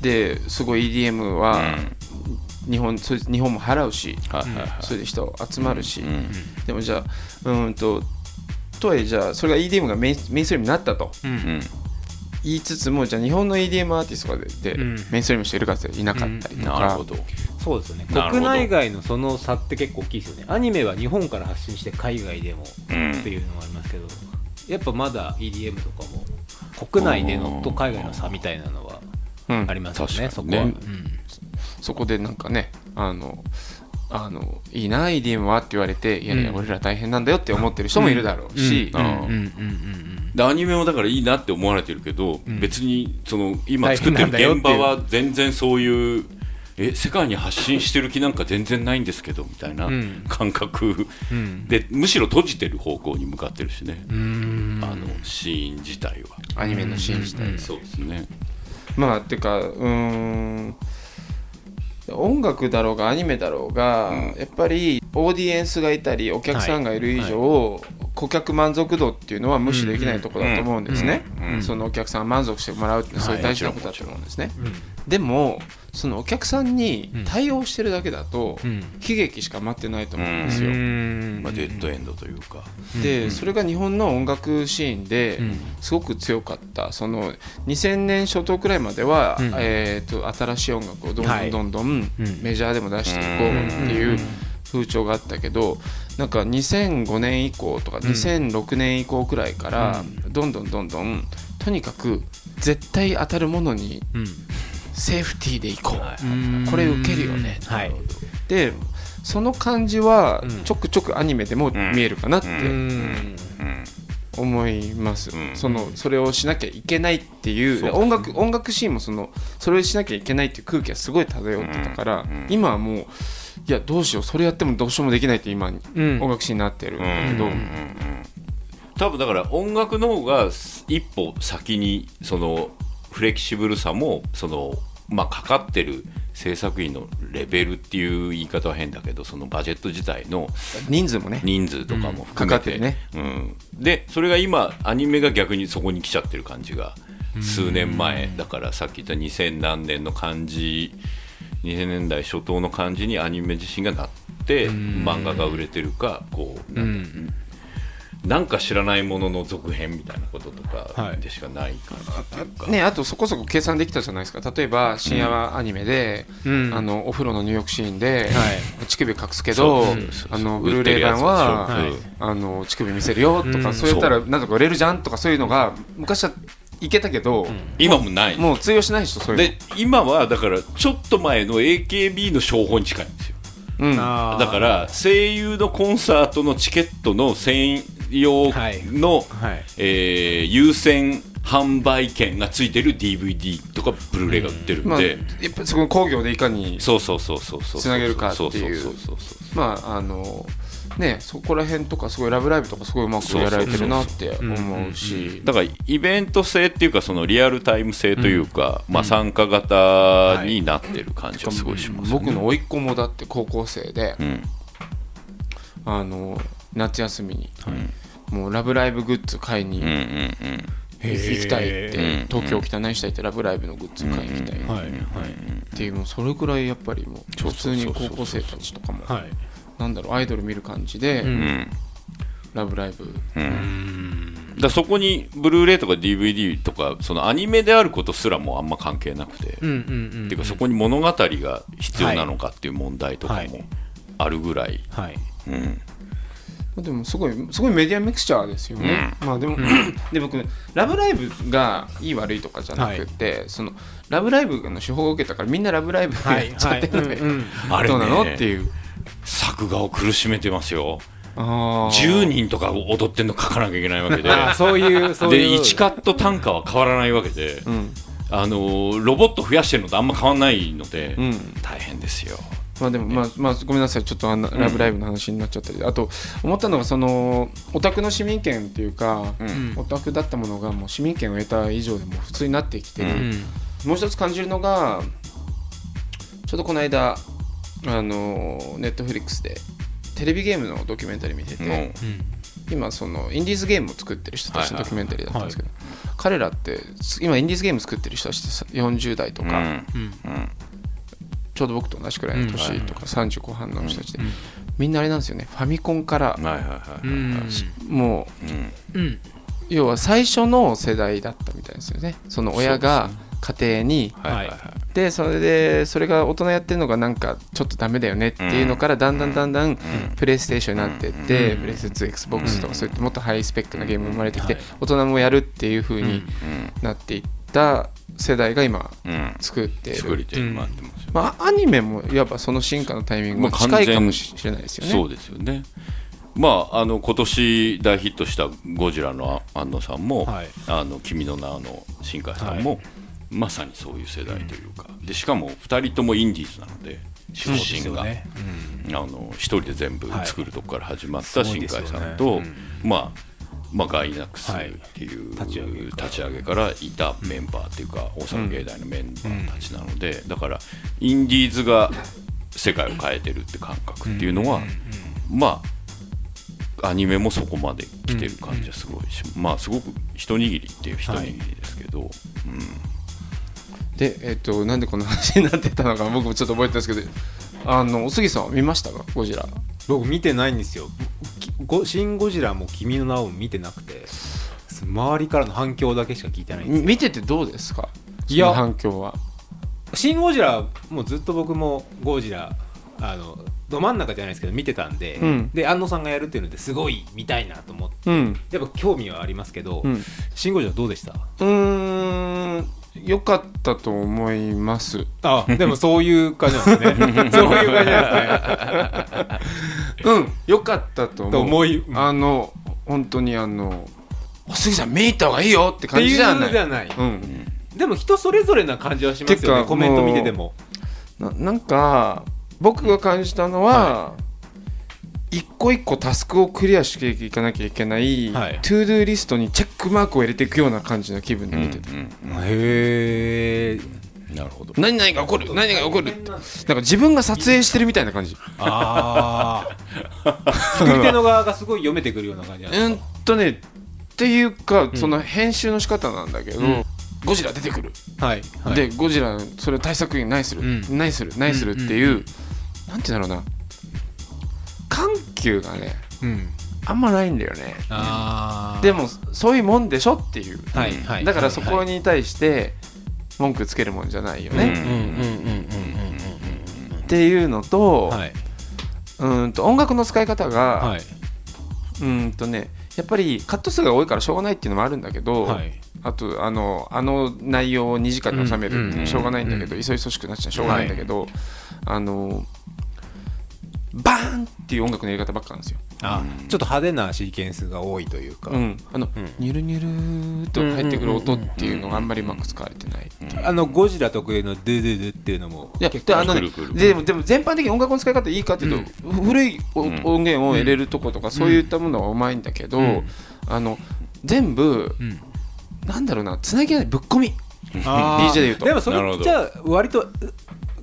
S5: ですごい EDM は日本それ日本も払うし、
S3: はいはいはい。
S5: それで人集まるし、
S3: うん
S5: でもじゃあうーんととはいえじゃあそれが EDM がメインメインストリームになったと。
S3: うん
S5: 言いつつもじゃあ日本の EDM アーティストとかでで
S4: うん。
S5: メインストリームの人いるかっていなかったりとか。
S3: なるほど。
S4: そうですよね。国内外のその差って結構大きいですよね。アニメは日本から発信して海外でも
S3: うん
S4: っていうのがありますけどやっぱまだ EDM とかも国内でのと海外の差みたいなのは
S5: うん。
S4: ありますよね、
S3: 確かにね。
S4: そこは、うん。
S5: そこでなんかねあのあのいいな EDM はって言われていやいや
S4: うん。
S5: 俺ら大変なんだよって思ってる人もいるだろうし、
S3: うん。
S4: うん。うん。うん。うん
S3: でアニメもだからいいなって思われてるけど、
S4: ん。
S3: 別にその今作ってる現場は全然そういうえ世界に発信してる気なんか全然ないんですけどみたいな
S4: うん。
S3: 感覚。
S4: うん。
S3: でむしろ閉じてる方向に向かってるしね、
S4: うん。
S3: あのシーン自体は、
S5: アニメのシーン自体、
S4: うん。
S3: そうですね。
S5: まあてかうーん音楽だろうがアニメだろうが、やっぱりオーディエンスがいたりお客さんがいる以上、顧客満足度っていうのは無視できないところだと思うんですね、
S3: うん。うん。
S5: そのお客さん満足してもらうってそういう大事なことだと思うんですね、でもそのお客さんに対応してるだけだと、
S4: うん。
S5: 悲劇しか待ってないと思うんですよ、
S4: うん。
S3: まあ、デッドエンドというか、
S5: でそれが日本の音楽シーンで
S4: うん。
S5: すごく強かった。その2000年初頭くらいまでは、
S4: うん。
S5: えー、と新しい音楽をどんど
S4: はい。
S5: んどんどん
S4: うん。
S5: メジャーでも出していこうっていう風潮があったけどなんか2005年以降とか2006年以降くらいからどんどんどんどんとにかく絶対当たるものに
S4: うん
S5: セーフティーでいこう、
S4: うん
S5: これ受けるよね。
S4: はい。
S5: でその感じは
S4: うん。
S5: ちょくちょくアニメでも見えるかなって
S4: うん。
S3: うん。
S5: 思います、
S3: うん。
S5: そのそれをしなきゃいけないっていう音楽音楽シーンもそのそれをしなきゃいけないっていう空気がすごい漂ってたから、今はもういやどうしようそれやってもどうしようもできないって今、
S4: うん。
S5: 音楽シーンになってるんだけど、
S3: 多分だから音楽の方が一歩先にそのフレキシブルさもそのまあかかってる制作費のレベルっていう言い方は変だけどそのバジェット自体の
S5: 人数もね。
S3: 人数とかも含めて,、うん、でそれが今アニメが逆にそこに来ちゃってる感じが数年前。だからさっき言った2000何年の感じ2000年代初頭の感じにアニメ自身がなって漫画が売れてるかこうなんだなんか知らないものの続編みたいなこととかでしかない感じっていうか、
S5: ね、あとそこそこ計算できたじゃないですか。例えば深夜アニメで、
S4: うん。
S5: あのお風呂の入浴シーンで、
S4: は
S5: 乳首隠すけどあの
S3: 売
S5: ブルーレイ版は、あの乳首見せるよとか、
S4: うん。
S5: そうやったらなんとか売れるじゃんとかそういうのが昔はいけたけど、
S3: 今もない。
S5: もう通用しないでしょそういうの。
S3: で今はだからちょっと前の AKB の商法に近いんですよ。
S5: うん。
S3: だから声優のコンサートのチケットの専用
S4: はい。
S3: の、
S4: はい。
S3: えー優先販売券がついてる DVD とかブルーレイが売ってるん
S5: まあ、
S3: で、
S5: やっぱそこの工業でいかに
S3: そうそうそうそうそう
S5: つなげるかっていう。
S3: そうそうそうそうそう。
S5: まああのねそこら辺とかすごい「ラブライブ!」とかすごいうまくやられてるなって思うし。
S3: だからイベント性っていうかそのリアルタイム性というか、まあ、参加型になってる感じがすごいしますよね、
S5: 僕の甥っ子もだって高校生で、
S3: うん。
S5: あの夏休みに、もう「ラブライブ!」グッズ買いに行きたいって、
S3: うん
S5: 東京来た何したいって「ラブライブ!」のグッズ買いに行きたいっ
S4: はいはい
S5: ていうもうそれぐらいやっぱりもう普通に高校生たちとかも
S4: はい。
S5: なんだろうアイドル見る感じで「
S3: うん。
S5: ラブライブ!
S3: だそこにブルーレイとか DVD とかそのアニメであることすらもあんま関係なくて、
S4: うんうんうん
S3: っていうかそこに物語が必要なのかっていう問題とかも
S4: はい。
S3: あるぐらい、
S4: はい。
S3: うん
S5: でもすごいすごいメディアミクスチャーですよね、まあでも、で僕「ラブライブ!」がいい悪いとかじゃなくて、その「ラブライブ!」の手法を受けたからみんな「ラブライブ!」やっちゃってるので、
S4: うんうん。
S3: あれ
S5: どうなの？
S3: ね
S5: っていう。
S3: 作画を苦しめてますよ。
S5: あー。
S3: 10人とか踊ってんの書かなきゃいけないわけで。
S4: あ そういうそう
S3: で
S4: いう。
S3: 1カット単価は変わらないわけで、
S5: うん。
S3: あのーロボット増やしてるのとあんま変わらないので、
S5: うん。
S3: 大変ですよ
S5: まあでもまあまあごめんなさい。ちょっとあん。なラブライブの話になっちゃったり、あと思ったのがそのオタクの市民権っていうか、
S3: ん。
S5: オタクだったものがもう市民権を得た以上でもう普通になってきてる、
S4: うん。
S5: もう一つ感じるのがちょうどこの間あのネットフリックスでテレビゲームのドキュメンタリー見てて、
S3: も
S5: 今そのインディーズゲームを作ってる人たちの
S3: はいはい。
S5: ドキュメンタリーだったんですけど、彼らって今インディーズゲーム作ってる人たちってさ40代と
S3: う、う
S5: か、
S3: ん
S5: ちょうど僕と同じくらいの年とか30後半の人たちで、
S4: うん。
S5: みんなあれなんですよね。ファミコンからもう要は最初の世代だったみたいですよね。その親が家庭に
S3: はいはいはい。
S5: でそれでそれが大人やってるのがなんかちょっとダメだよねっていうのからだんだんだんだんプレイステーションになっていってプレイステーション XBOX とかそういったもっとハイスペックなゲームが生まれてきて大人もやるっていう風になっていった世代が今
S3: うんうん
S5: 作ってる。
S3: 作り手に回ってますよ、
S5: まあアニメもいわばその進化のタイミングが近いかもしれないですよね。
S3: そうですよね。まああの今年大ヒットした「ゴジラ」の安野さんも「
S4: はい。
S3: あの君の名」の新海さんも、まさにそういう世代というか、でしかも2人ともインディーズなので仕事人が、
S4: ね
S3: あの一人で全部作るとこから始まった
S4: はい
S3: 新海さん
S4: す
S3: と、
S4: ごいですよ
S3: まあまあ、ガイナックスっていう、
S4: はい立ち上げから
S3: いたメンバーっていうか、大阪芸大のメンバーたちなので、だからインディーズが世界を変えてるって感覚っていうのは、まあアニメもそこまで来てる感じはすごいし、まあすごく一握りっていう一握りですけど、
S5: でえっとなんでこの話になってたのか僕もちょっと覚えてたんですけどあのお杉さんは見ましたか？ゴジラ。
S4: 僕見てないんですよ。シン・ゴジラも君の名を見てなくて周りからの反響だけしか聞いてないんです
S5: 見ててどうですか？
S4: いや
S5: 反響は。
S4: シン・ゴジラもうずっと僕もゴジラあのど真ん中じゃないですけど見てたんで、
S5: うん。
S4: で安野さんがやるっていうのですごい見たいなと思って
S5: うん。
S4: やっぱ興味はありますけど、
S5: うん。
S4: シン・ゴジラどうでした？
S5: うーんよかったと思います。
S4: あでもそういう感じなんですね。そういう感じなんですね。
S5: うんよかったと思
S4: いうん。
S5: あの本当にあのお杉さん見に行った方がいいよって感じじゃない。
S4: じゃない、
S5: うん。
S4: でも人それぞれな感じはしますよね。コメント見てても。
S5: ななんか僕が感じたのは、一個一個タスクをクリアしていかなきゃいけない、
S4: はい。
S5: To Do リストにチェックマークを入れていくような感じの気分で見てた、
S3: うん
S4: へえ
S3: なるほど
S5: 何々が起こる？何々が起こるって。なんか自分が撮影してるみたいな感じ。
S4: ああ作り手の側がすごい読めてくるような感じ
S5: うんとねっていうか、その編集の仕方なんだけど、
S4: ん。
S5: ゴジラ出てくる、
S4: はい、はい、
S5: でゴジラそれ対策に何する、
S4: うん。
S5: 何する何するっていう、なんて言うんだろうな緩急がね
S4: うん。
S5: あんまないんだよね。でもそういうもんでしょっていう、
S4: はいはい
S5: だからそこに対して文句つけるもんじゃないよね、
S4: うんうんうんうんうん
S5: っていうのと,、
S4: うんはい。
S5: うんと音楽の使い方が、
S4: はい。
S5: うんとねやっぱりカット数が多いからしょうがないっていうのもあるんだけど、
S4: はい。
S5: あとあのあの内容を2時間に収めるっていうの
S4: うん
S5: はしょうがないんだけど、いそいそしくなっちゃうしょうがないんだけど、あのバーンっていう音楽のやり方ばっかなんですよ。
S4: あちょっと派手なシーケンスが多いというか、
S5: うん、あの、
S4: ん。
S5: ニュルニュルと入ってくる音っていうのがあんまりうまく使われてないう。
S4: あのゴジラ特有のドゥドゥドゥっていうのも
S5: いやであのでもでも全般的に音楽の使い方いいかっていうと、古い音源を入れるとことか、そういったものはうまいんだけど、
S4: ん。
S5: あの全部、
S4: うん。
S5: なんだろうなつなぎがないぶっ込み。DJ で言うと。
S4: でもそれじゃあ割と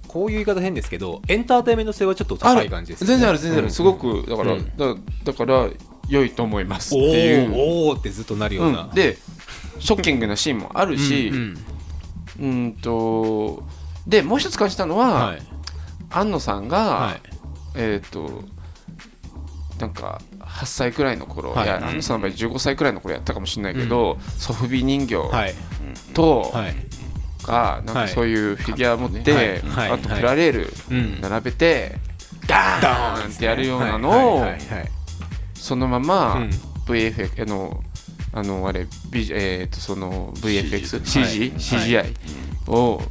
S4: こういう言い方変ですけどエンターテインメント性はちょっと高い感じですね。
S5: 全然ある全然ある、すごくだから、
S4: うん。
S5: だだから良いと思いますっ
S4: お
S5: ていう、
S4: ーおーってずっとなるような、
S5: うん、でショッキングなシーンもあるし、
S4: うん
S5: うん。とでもう一つ感じたのは、
S4: はい。
S5: 安野さんが、
S4: はい。
S5: えっ、となんか8歳くらいの頃、
S4: はい。
S5: い、や安野さんの場合15歳くらいの頃やったかもしれないけど、ソフビ人形
S4: はい。
S5: と
S4: はい
S5: かなんかそういうフィギュア持って、
S4: はい。はい。
S5: あとプラレール
S4: うん。
S5: 並べて、ダーンってやるようなのを、
S4: はい。はい。はい。
S5: そのまま、
S4: うん。
S5: VFX あのあのあれ、ビえー、とその VFX、
S3: CG
S5: CGI を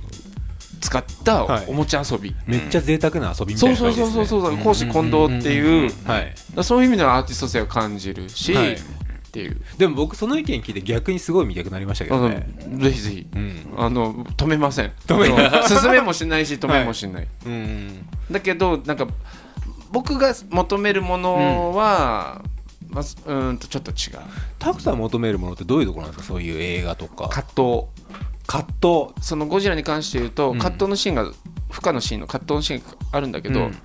S5: 使った
S4: はい。
S5: おもちゃ遊び、
S4: めっちゃ贅沢な遊びみた
S5: そ
S4: いうな
S5: そうそうそう。そう公私混同っていう、
S4: はい
S5: そういう意味ではアーティスト性を感じるし、
S4: はい
S5: っていう、
S4: でも僕その意見聞いて逆にすごい見たくなりましたけどね。
S5: ぜひぜひ。
S4: うん。
S5: あの止めません。止め進めもしないし止めもしない、
S4: うん
S5: だけどなんか僕が求めるものは、まあ、うーんとちょっと違う。
S4: タクさん求めるものってどういうところなんですか？そういう映画とか。
S5: 葛藤。
S4: 葛藤。
S5: そのゴジラに関して言うと、
S4: うん。
S5: 葛藤のシーンが負荷のシーンの葛藤のシーンがあるんだけど、
S4: うん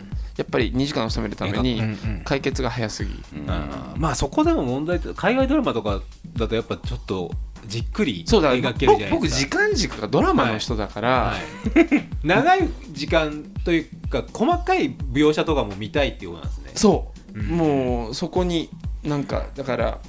S5: やっぱり2時間を収めるために
S4: うんうん。
S5: 解決が早すぎ、
S4: あー。まあそこでも問題って海外ドラマとかだとやっぱちょっとじっくり
S5: そうだ
S4: 描けるじゃない
S5: 僕時
S4: ですか。
S5: 間軸がドラマの人だから、
S4: はい。長い時間というか細かい描写とかも見たいっていうことなんですね。
S5: そう、
S4: うん。
S5: もうそこになんかだから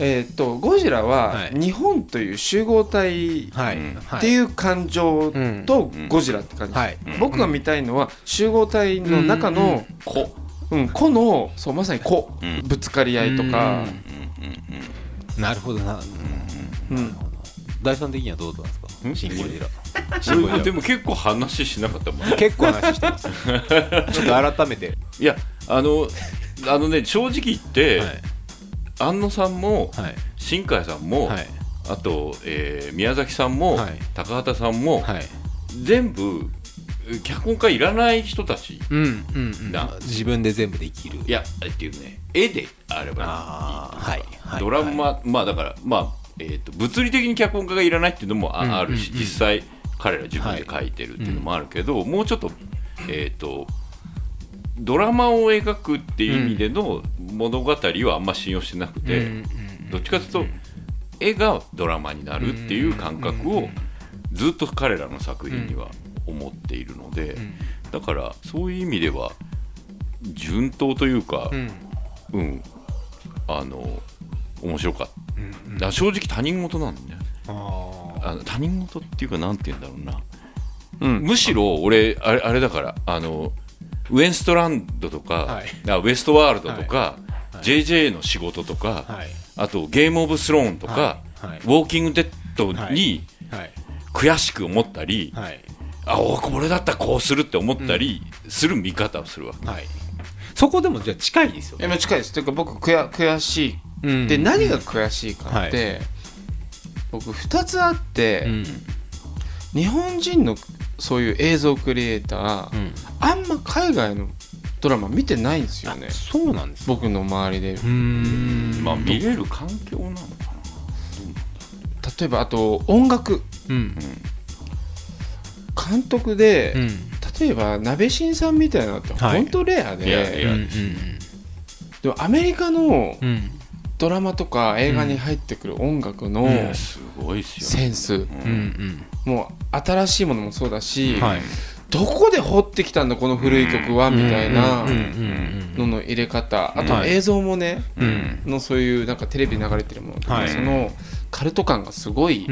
S5: えっ、とゴジラは
S4: はい。
S5: 日本という集合体っていう感情
S4: うん。
S5: とゴジラって感じ、
S4: はい。
S5: 僕が見たいのは集合体の中の
S3: こ。
S5: うん、個のそうまさに個、
S3: うん。
S5: ぶつかり合いとか、
S4: なるほどな、
S5: うん。
S4: 第三的にはどうなんですか？
S3: ん。
S4: シンゴジラ。シンゴジラ。
S3: でも結構話しなかったもん。ね
S4: 結構話してます。ちょっと改めて。
S3: いやあのあのね正直言って、
S4: はい
S3: 安野さんも
S4: はい。
S3: 新海さんも、
S4: はい。
S3: あと、えー宮崎さんも、
S4: はい。
S3: 高畑さんも、
S4: はい。
S3: 全部脚本家いらない人たち
S4: うんうんうん。
S3: な。
S4: 自分で全部できる。
S3: いやっていうね絵であれば。
S4: ああはいはい。
S3: ドラマ、まあだからまあ、えー、と物理的に脚本家がいらないっていうのもあ,、るし実際彼ら自分で書いてるっていうのもあるけど、もうちょっとえっ、とドラマを描くっていう意味での物語はあんま信用してなくて、どっちかというと絵がドラマになるっていう感覚をずっと彼らの作品には思っているので、だからそういう意味では順当というか、
S4: うん。
S3: うん、あの面白かった。だから正直他人事なんだよね。
S4: あ
S3: 他人事っていうかなんて言うんだろうな、
S5: うん。
S3: むしろ俺あれあれだからあのウエンストランドとか、
S4: はい。
S3: あウエストワールドとか、
S4: はい。
S3: JJ の仕事とか、
S4: はい。
S3: あとゲームオブスローンとか、ウォーキングデッド
S4: はい。
S3: に
S4: はい。
S3: 悔しく思ったり、
S4: はい。
S3: あおこれだったらこうするって思ったりする見方をするわけ、
S4: はい。そこでもじゃあ近いですよね。
S5: 近いです。というか僕悔悔しい、
S4: うん。
S5: で何が悔しいかって、僕2つあって、
S4: うん。
S5: 日本人のそういう映像クリエイター、
S4: うん
S5: あんま海外のドラマ見てないんですよね。
S4: あそうなんです
S5: 僕の周りで。
S4: うん。
S3: まあ見れる環境なのか
S5: 例えばあと音楽。
S4: うん。
S5: 監督で、
S4: うん。
S5: 例えば鍋新さんみたいなのって
S4: はい。
S5: 本当レアで、でもアメリカの
S4: うん。
S5: ドラマとか映画に入ってくる音楽のセンス、もう新しいものもそうだし、
S4: はい
S5: どこで掘ってきたんだこの古い曲は、みたいなのの入れ方。あと
S4: はい。
S5: 映像もね、
S4: うん。
S5: のそういうなんかテレビで流れてるものとか、
S4: はい。
S5: そのカルト感がすごい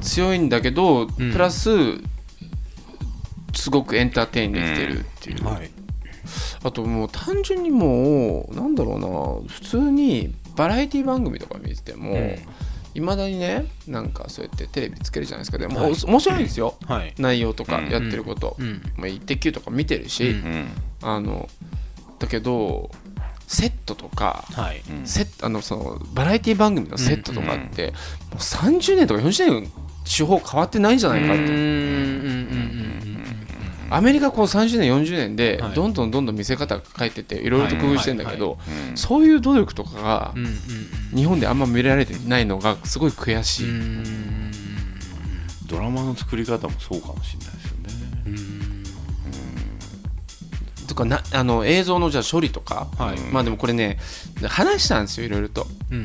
S5: 強いんだけど、
S4: ん。
S5: プラスすごくエンターテインできてるっていう、
S4: はい。
S5: あともう単純にもうなんだろうな普通にバラエティ番組とか見てても
S4: うん
S5: いま、未だにねなんかそうやってテレビつけるじゃないですか。でも、
S4: はい。
S5: 面白いんですよ。
S4: はい。
S5: 内容とか
S3: うん。
S5: やってること「
S4: うん。
S5: まあ、イッテ Q!」とか見てるし、
S4: うん。
S3: うん
S5: あのだけどセットとか
S4: はい。
S3: うん
S5: セットあのそのバラエティ番組のセットとかって、もう30年とか40年手法変わってないんじゃないかって、アメリカこう30年40年で
S4: はい。
S5: どんどんどんどん見せ方が変えてていろいろと工夫してんだけど
S3: うん
S5: そういう努力とかが
S4: うんうん
S5: 日本であんま見られてないのがすごい悔しい、
S4: うん。
S3: ドラマの作り方もそうかもしれないですよね。
S5: とかなあの映像のじゃあ処理とか、
S4: はい。
S5: まあでもこれね話したんですよいろいろと。
S4: うん。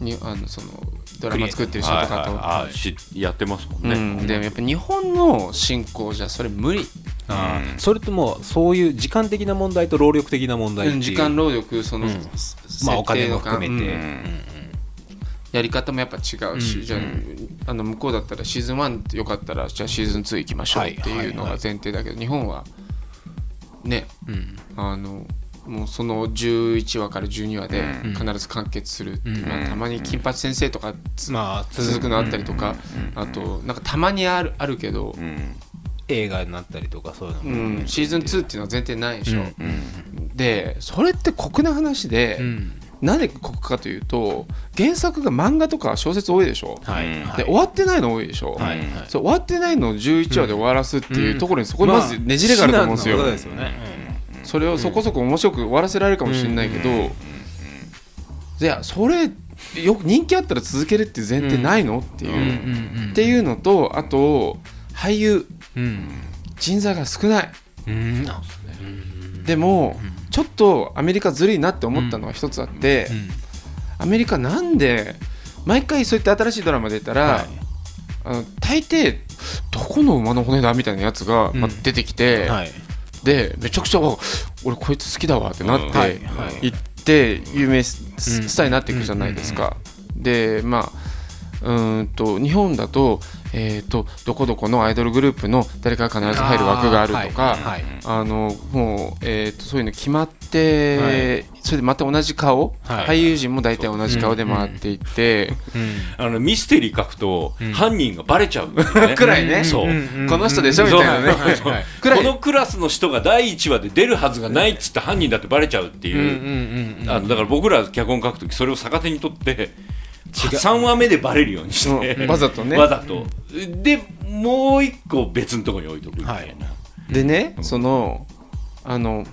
S5: にあのそのドラマ作ってる人とかと。
S3: はい。しやってますもん
S5: う
S3: ね。
S5: ん、でもやっぱ日本の進行じゃそれ無理。
S4: あー。それってもうそういう時間的な問題と労力的な問題
S5: 時間労力その、
S4: うん。
S5: 設
S4: まあお金も
S5: 定のか。
S4: 含めて、
S5: うん。やり方もやっぱ違うし、
S4: うん。
S5: じゃああの向こうだったらシーズン1よかったらじゃあシーズン2行きましょうっていうのが前提だけど、日本はね
S4: うん。
S5: あのもうその11話から12話で
S4: うん。
S5: 必ず完結するっていう、たまに金八先生とかつ
S4: まあ
S5: 続くのあったりとか、あとなんかたまにあるあるけど、
S3: うん。
S4: 映画になったりとかそういうの
S5: う
S4: も、
S5: ん、シーズン2っていうのは前提ないでしょ、
S3: うん。
S5: でそれって酷な話で、
S4: うん。
S5: なんで酷かというと原作が漫画とか小説多いでしょ、
S3: うん
S4: はい。はい。
S5: で終わってないの多いでしょ、
S4: はい。はい。
S5: そう終わってないのを11話で終わらすっていうところにそこに
S4: ま
S5: ずねじれがあると思うんですよ,、
S4: 至難のことですよね、
S5: それをそこそこ面白く終わらせられるかもしれないけど、いやそれよく人気あったら続けるっていう前提ないの？っていう、っていうのとあと俳優。
S4: うん。
S5: 人材が少ない。でも、ちょっとアメリカずるいなって思ったのは一つあって、アメリカなんで毎回そういった新しいドラマ出たら、
S4: はい。
S5: あの大抵どこの馬の骨だみたいなやつが、
S4: うん。
S5: まあ、出てきて、
S4: はい
S5: でめちゃくちゃあ俺こいつ好きだわってなって、行って有名ス,、ターになっていくじゃないですか。でまあうーんと日本だと,、えー、とどこどこのアイドルグループの誰かが必ず入る枠があるとか
S4: あ
S5: のもう、えー、とそういうの決まって、
S4: はい。
S5: それでまた同じ顔、
S4: はい。
S5: 俳優陣も大体同じ顔で回っていって、
S4: うん。
S3: あのミステリー書くと、
S4: うん。
S3: 犯人がバレちゃう。ね。
S5: くらいねこの人でしょみたいなね。
S3: このクラスの人が第1話で出るはずがないっつって犯人だってバレちゃうっていう、あのだから僕ら脚本書くときそれを逆手に取って3話目でバレるようにして、
S5: うん。わざとね。
S3: わざと。でもう一個別のところに置いとくみたいな、
S5: でね、そのあの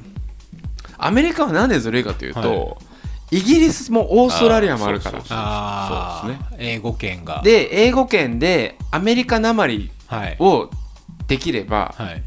S5: アメリカはなんでずるいかというと、
S4: は
S5: イギリスもオーストラリアもあるから。
S3: そうそう
S4: あ
S3: そう。です
S4: あ、英語圏が。
S5: で英語圏でアメリカなまり
S4: はい。
S5: をできれば
S4: はい。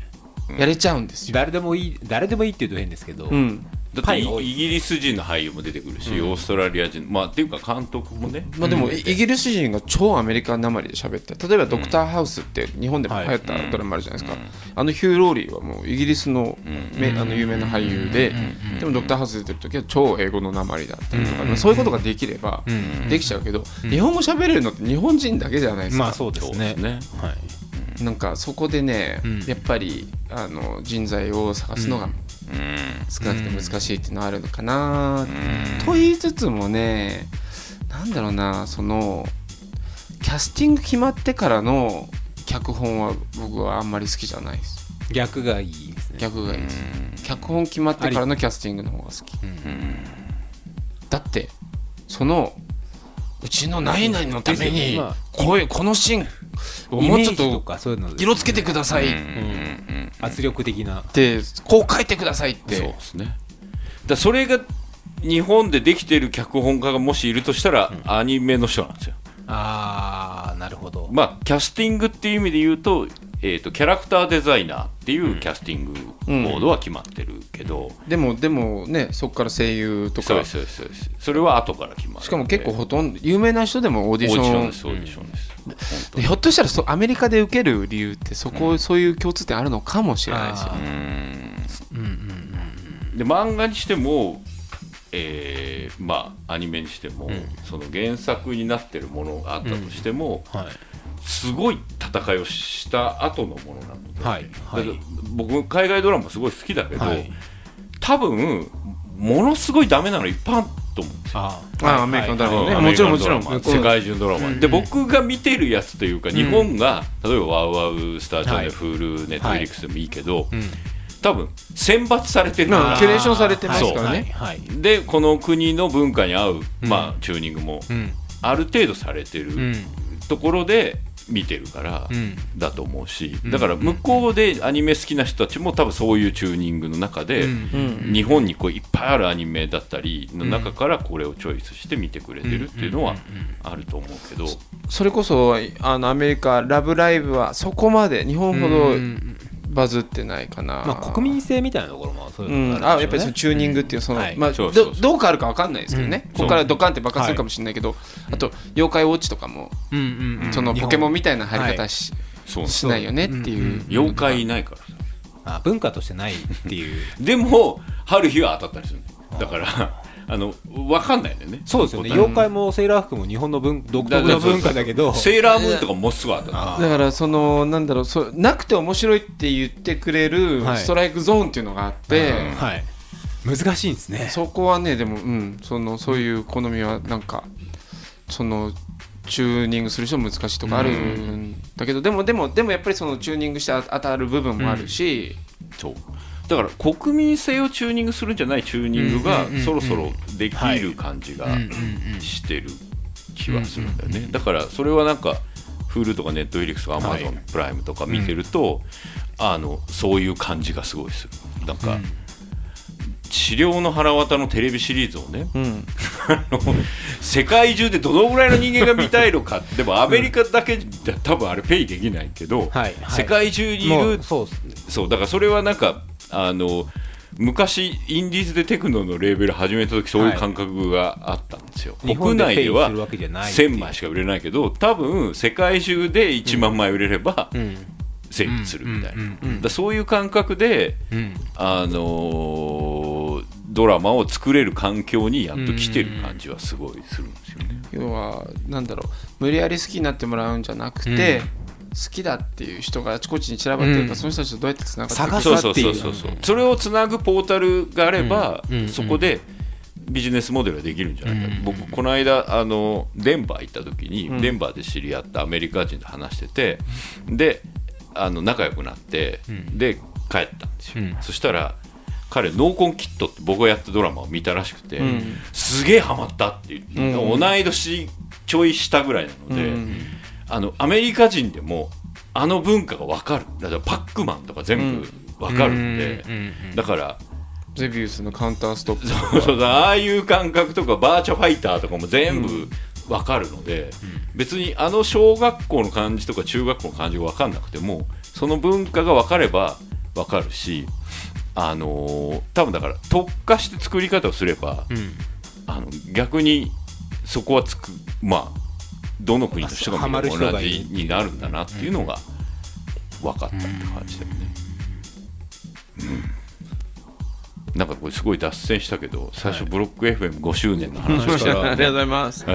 S5: やれちゃうんですよ、
S4: 誰でもいい誰でもいいって言うと変ですけど、
S5: うん
S3: だってイギリス人の俳優も出てくるし、オーストラリア人まあっていうか監督もね、
S5: まあ、でも、イギリス人が超アメリカなまりで喋って例えば「ドクターハウス」って日本でも流行ったドラマあるじゃないですか、あのヒュー・ローリーはもうイギリスの,、めあの有名な俳優で、でも「ドクターハウス」出てる時は超英語のなまりだったりとか、まあそういうことができればできちゃうけど、日本語喋れるのって日本人だけじゃないですか、
S4: まあそうですね。
S3: ね。
S4: はい。
S5: なんかそこでね、
S4: うん。
S5: やっぱりあの人材を探すのが少なくて難しいっていうのはあるのかな、と言いつつもねなんだろうなそのキャスティング決まってからの脚本は僕はあんまり好きじゃないです。
S4: 逆がいいですね。
S5: 逆がいいです。脚本決まってからのキャスティングの方が好き。だってそのうちの何々のために
S4: まあ。
S5: このシーンをもう。ちょっ
S4: イメージと
S5: と
S4: かそういうので
S5: 色つけてください。っ
S4: うん圧力的な。
S5: てこう書いてくださいっ
S3: そう
S5: て
S3: ですね。だそれが日本でできてる脚本家がもしいるとしたら、アニメの人なんですよ。
S4: ああなるほど。
S3: まあキャスティングっていう意味で言うと,、えー、とキャラクターデザイナーっていうキャスティングボードは決まってるけど、
S5: でもでもねそこから声優とか。
S3: そうですそうですそうです。それは後から決まる
S5: しかも結構ほとんど有名な人でもオーディション。
S3: オーディションですオーディションです、本当に。
S5: でひょっとしたらそアメリカで受ける理由ってそこ、そういう共通点あるのかもしれないですよ
S4: あ
S5: ね。
S4: うんうん
S3: で漫画にしても、えーまあアニメにしても、その原作になってるものがあったとしても、
S4: はい
S3: すごい戦いをした後のものなので、
S4: はいはい。
S3: 僕海外ドラマすごい好きだけど、
S4: はい。
S3: 多分ものすごいダメなのいっぱいあると思うんですよ。
S4: あ
S5: あアメリカのドラマ。ね
S3: うん
S5: もちろんもちろん。
S3: 世界中のドラマ、で僕が見てるやつというか日本が、例えばワウワウスターチャンネル、
S4: はい。
S3: Hulu ネットフリックスでもいいけど、
S4: うん。
S3: 多分選抜されてる。から
S5: まあキュレー。ションされてますからね。
S4: はい。はい。
S3: でこの国の文化に合う、まあ、チューニングも
S4: うん。
S3: ある程度されてる
S4: うん。
S3: ところで見てるから、
S4: うん。
S3: だと思うしだから向こうでアニメ好きな人たちも多分そういうチューニングの中で、
S5: うん。
S3: 日本にこういっぱいあるアニメだったりの中からこれをチョイスして見てくれてるっていうのはあると思うけど、
S5: それこそあのアメリカ「ラブライブ!」はそこまで日本ほど
S4: うん
S5: バズってないかな。
S4: まあ国民性みたいなところもそういう
S5: うん、
S4: のがあるんでしょうね。
S5: あやっぱりそのチューニングっていうその、
S4: はい。
S5: まあ
S3: そうそうそう。
S5: どどう変わるか分かんないですけどね、
S4: うん。
S5: ここからドカンって爆発するかもしれないけど、あと妖怪ウォッチとかも、
S4: うんうんうん。
S5: そのポケモンみたいな入り方し,、
S3: そう
S5: しないよねっていう、
S3: 妖怪いないからさ。
S4: あ文化としてないっていう。
S3: でも春日は当たったりする。のだからあの分かんないんだよね。
S4: そうですよね。妖怪もセーラー服も日本の文独特の文化だけど。
S3: セーラームーンとかもうすぐ当たった。
S4: あ
S5: だからそのなんだろうそなくて面白いって言ってくれる
S4: はい。
S5: ストライクゾーンっていうのがあって、
S4: はい。難しいんですね。
S5: そこはねでもうん。そのそういう好みはなんかそのチューニングする人も難しいとかあるんだけど、でもでもでもやっぱりそのチューニングして当たる部分もあるし、
S3: そうだから国民性をチューニングするんじゃないチューニングがそろそろできる感じがしてる気はするんだよね。だからそれはなんか Hulu とか Netflix とか
S4: はい
S3: Amazon プライムとか見てると、あのそういう感じがすごいする。なんか、治療の腹渡のテレビシリーズをね、
S5: うん。
S3: あの世界中でどのぐらいの人間が見たいのか。でもアメリカだけじゃ多分あれペイできないけど、
S4: はい。はい。
S3: 世界中にい
S4: も
S3: る
S4: そう
S3: だからそれはなんかあの昔インディーズでテクノのレーベル始めた時そういう感覚があったんですよ、
S4: 日
S3: 国
S4: 本でペイ
S3: 内では
S4: するわけじゃないっていう。
S3: 1000枚しか売れないけど多分世界中で1万枚売れれば
S4: うん。
S3: 成立するみたいな、
S4: うんうんうん
S3: だそういう感覚で、
S4: うん。
S3: あのードラマを作れる環境にやっと来てる感じはすごいするんですよね。
S5: 要はなんだろう。無理やり好きになってもらうんじゃなくて、好きだっていう人があちこちに散らばってるから、
S4: うん。
S5: その人たちとどうやってつながっていく
S4: 探
S5: か
S4: っていう。
S3: そうそうそうそれをつなぐポータルがあれば、
S4: うん。うん。
S3: そこでビジネスモデルができるんじゃないか、
S4: うん。
S3: 僕この間あのデンバー行った時に、
S5: ん。
S3: デンバーで知り合ったアメリカ人と話しててであの仲良くなって、
S4: ん。
S3: で帰ったんですよ、
S4: うん。
S3: そしたら彼「ノーコンキット」って僕がやったドラマを見たらしくて、
S5: ん。
S3: すげえハマったって言って、
S5: うん。
S3: 同い年ちょい下ぐらいなので、
S5: うん
S3: あのアメリカ人でもあの文化が分かる。だからパックマンとか全部分かるんで、
S4: うん。うん。
S3: だから
S5: ゼビウスのカウンターストップ。
S3: そうそうああいう感覚とかバーチャファイターとかも全部分かるので、別にあの小学校の漢字とか中学校の漢字が分かんなくてもその文化が分かれば分かるしあのー多分だから特化して作り方をすれば、
S4: うん。
S3: あの逆にそこはつくまあどの国の人が見ても同じになるんだなっていうのが分かったって感じだよね。うん、なんかこれすごい脱線したけど最初ブロック FM5 周年の話をしたら、
S5: ありがとうございます。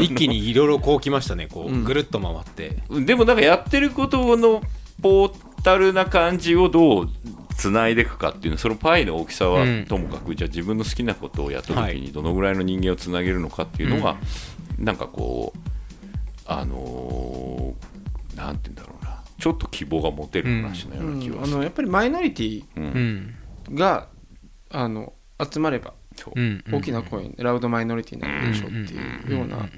S4: 一気にいろいろこうきましたね。こうぐるっと回って。
S3: でもなんかやってることのポータルな感じをどうつないでいくかっていうのそのパイの大きさは
S4: うん。
S3: ともかく、じゃあ自分の好きなことをやった
S4: はい。
S3: 時にどのぐらいの人間をつなげるのかっていうのが、なんかこうあのーなんて言うんだろうな。ちょっと希望が持てる話のような気が
S5: あ
S3: する。
S5: のやっぱりマイノリティ
S4: うん。
S5: があの集まれば
S4: う。ん。
S5: 大きな声、ラウドマイノリティになるでしょうっていうような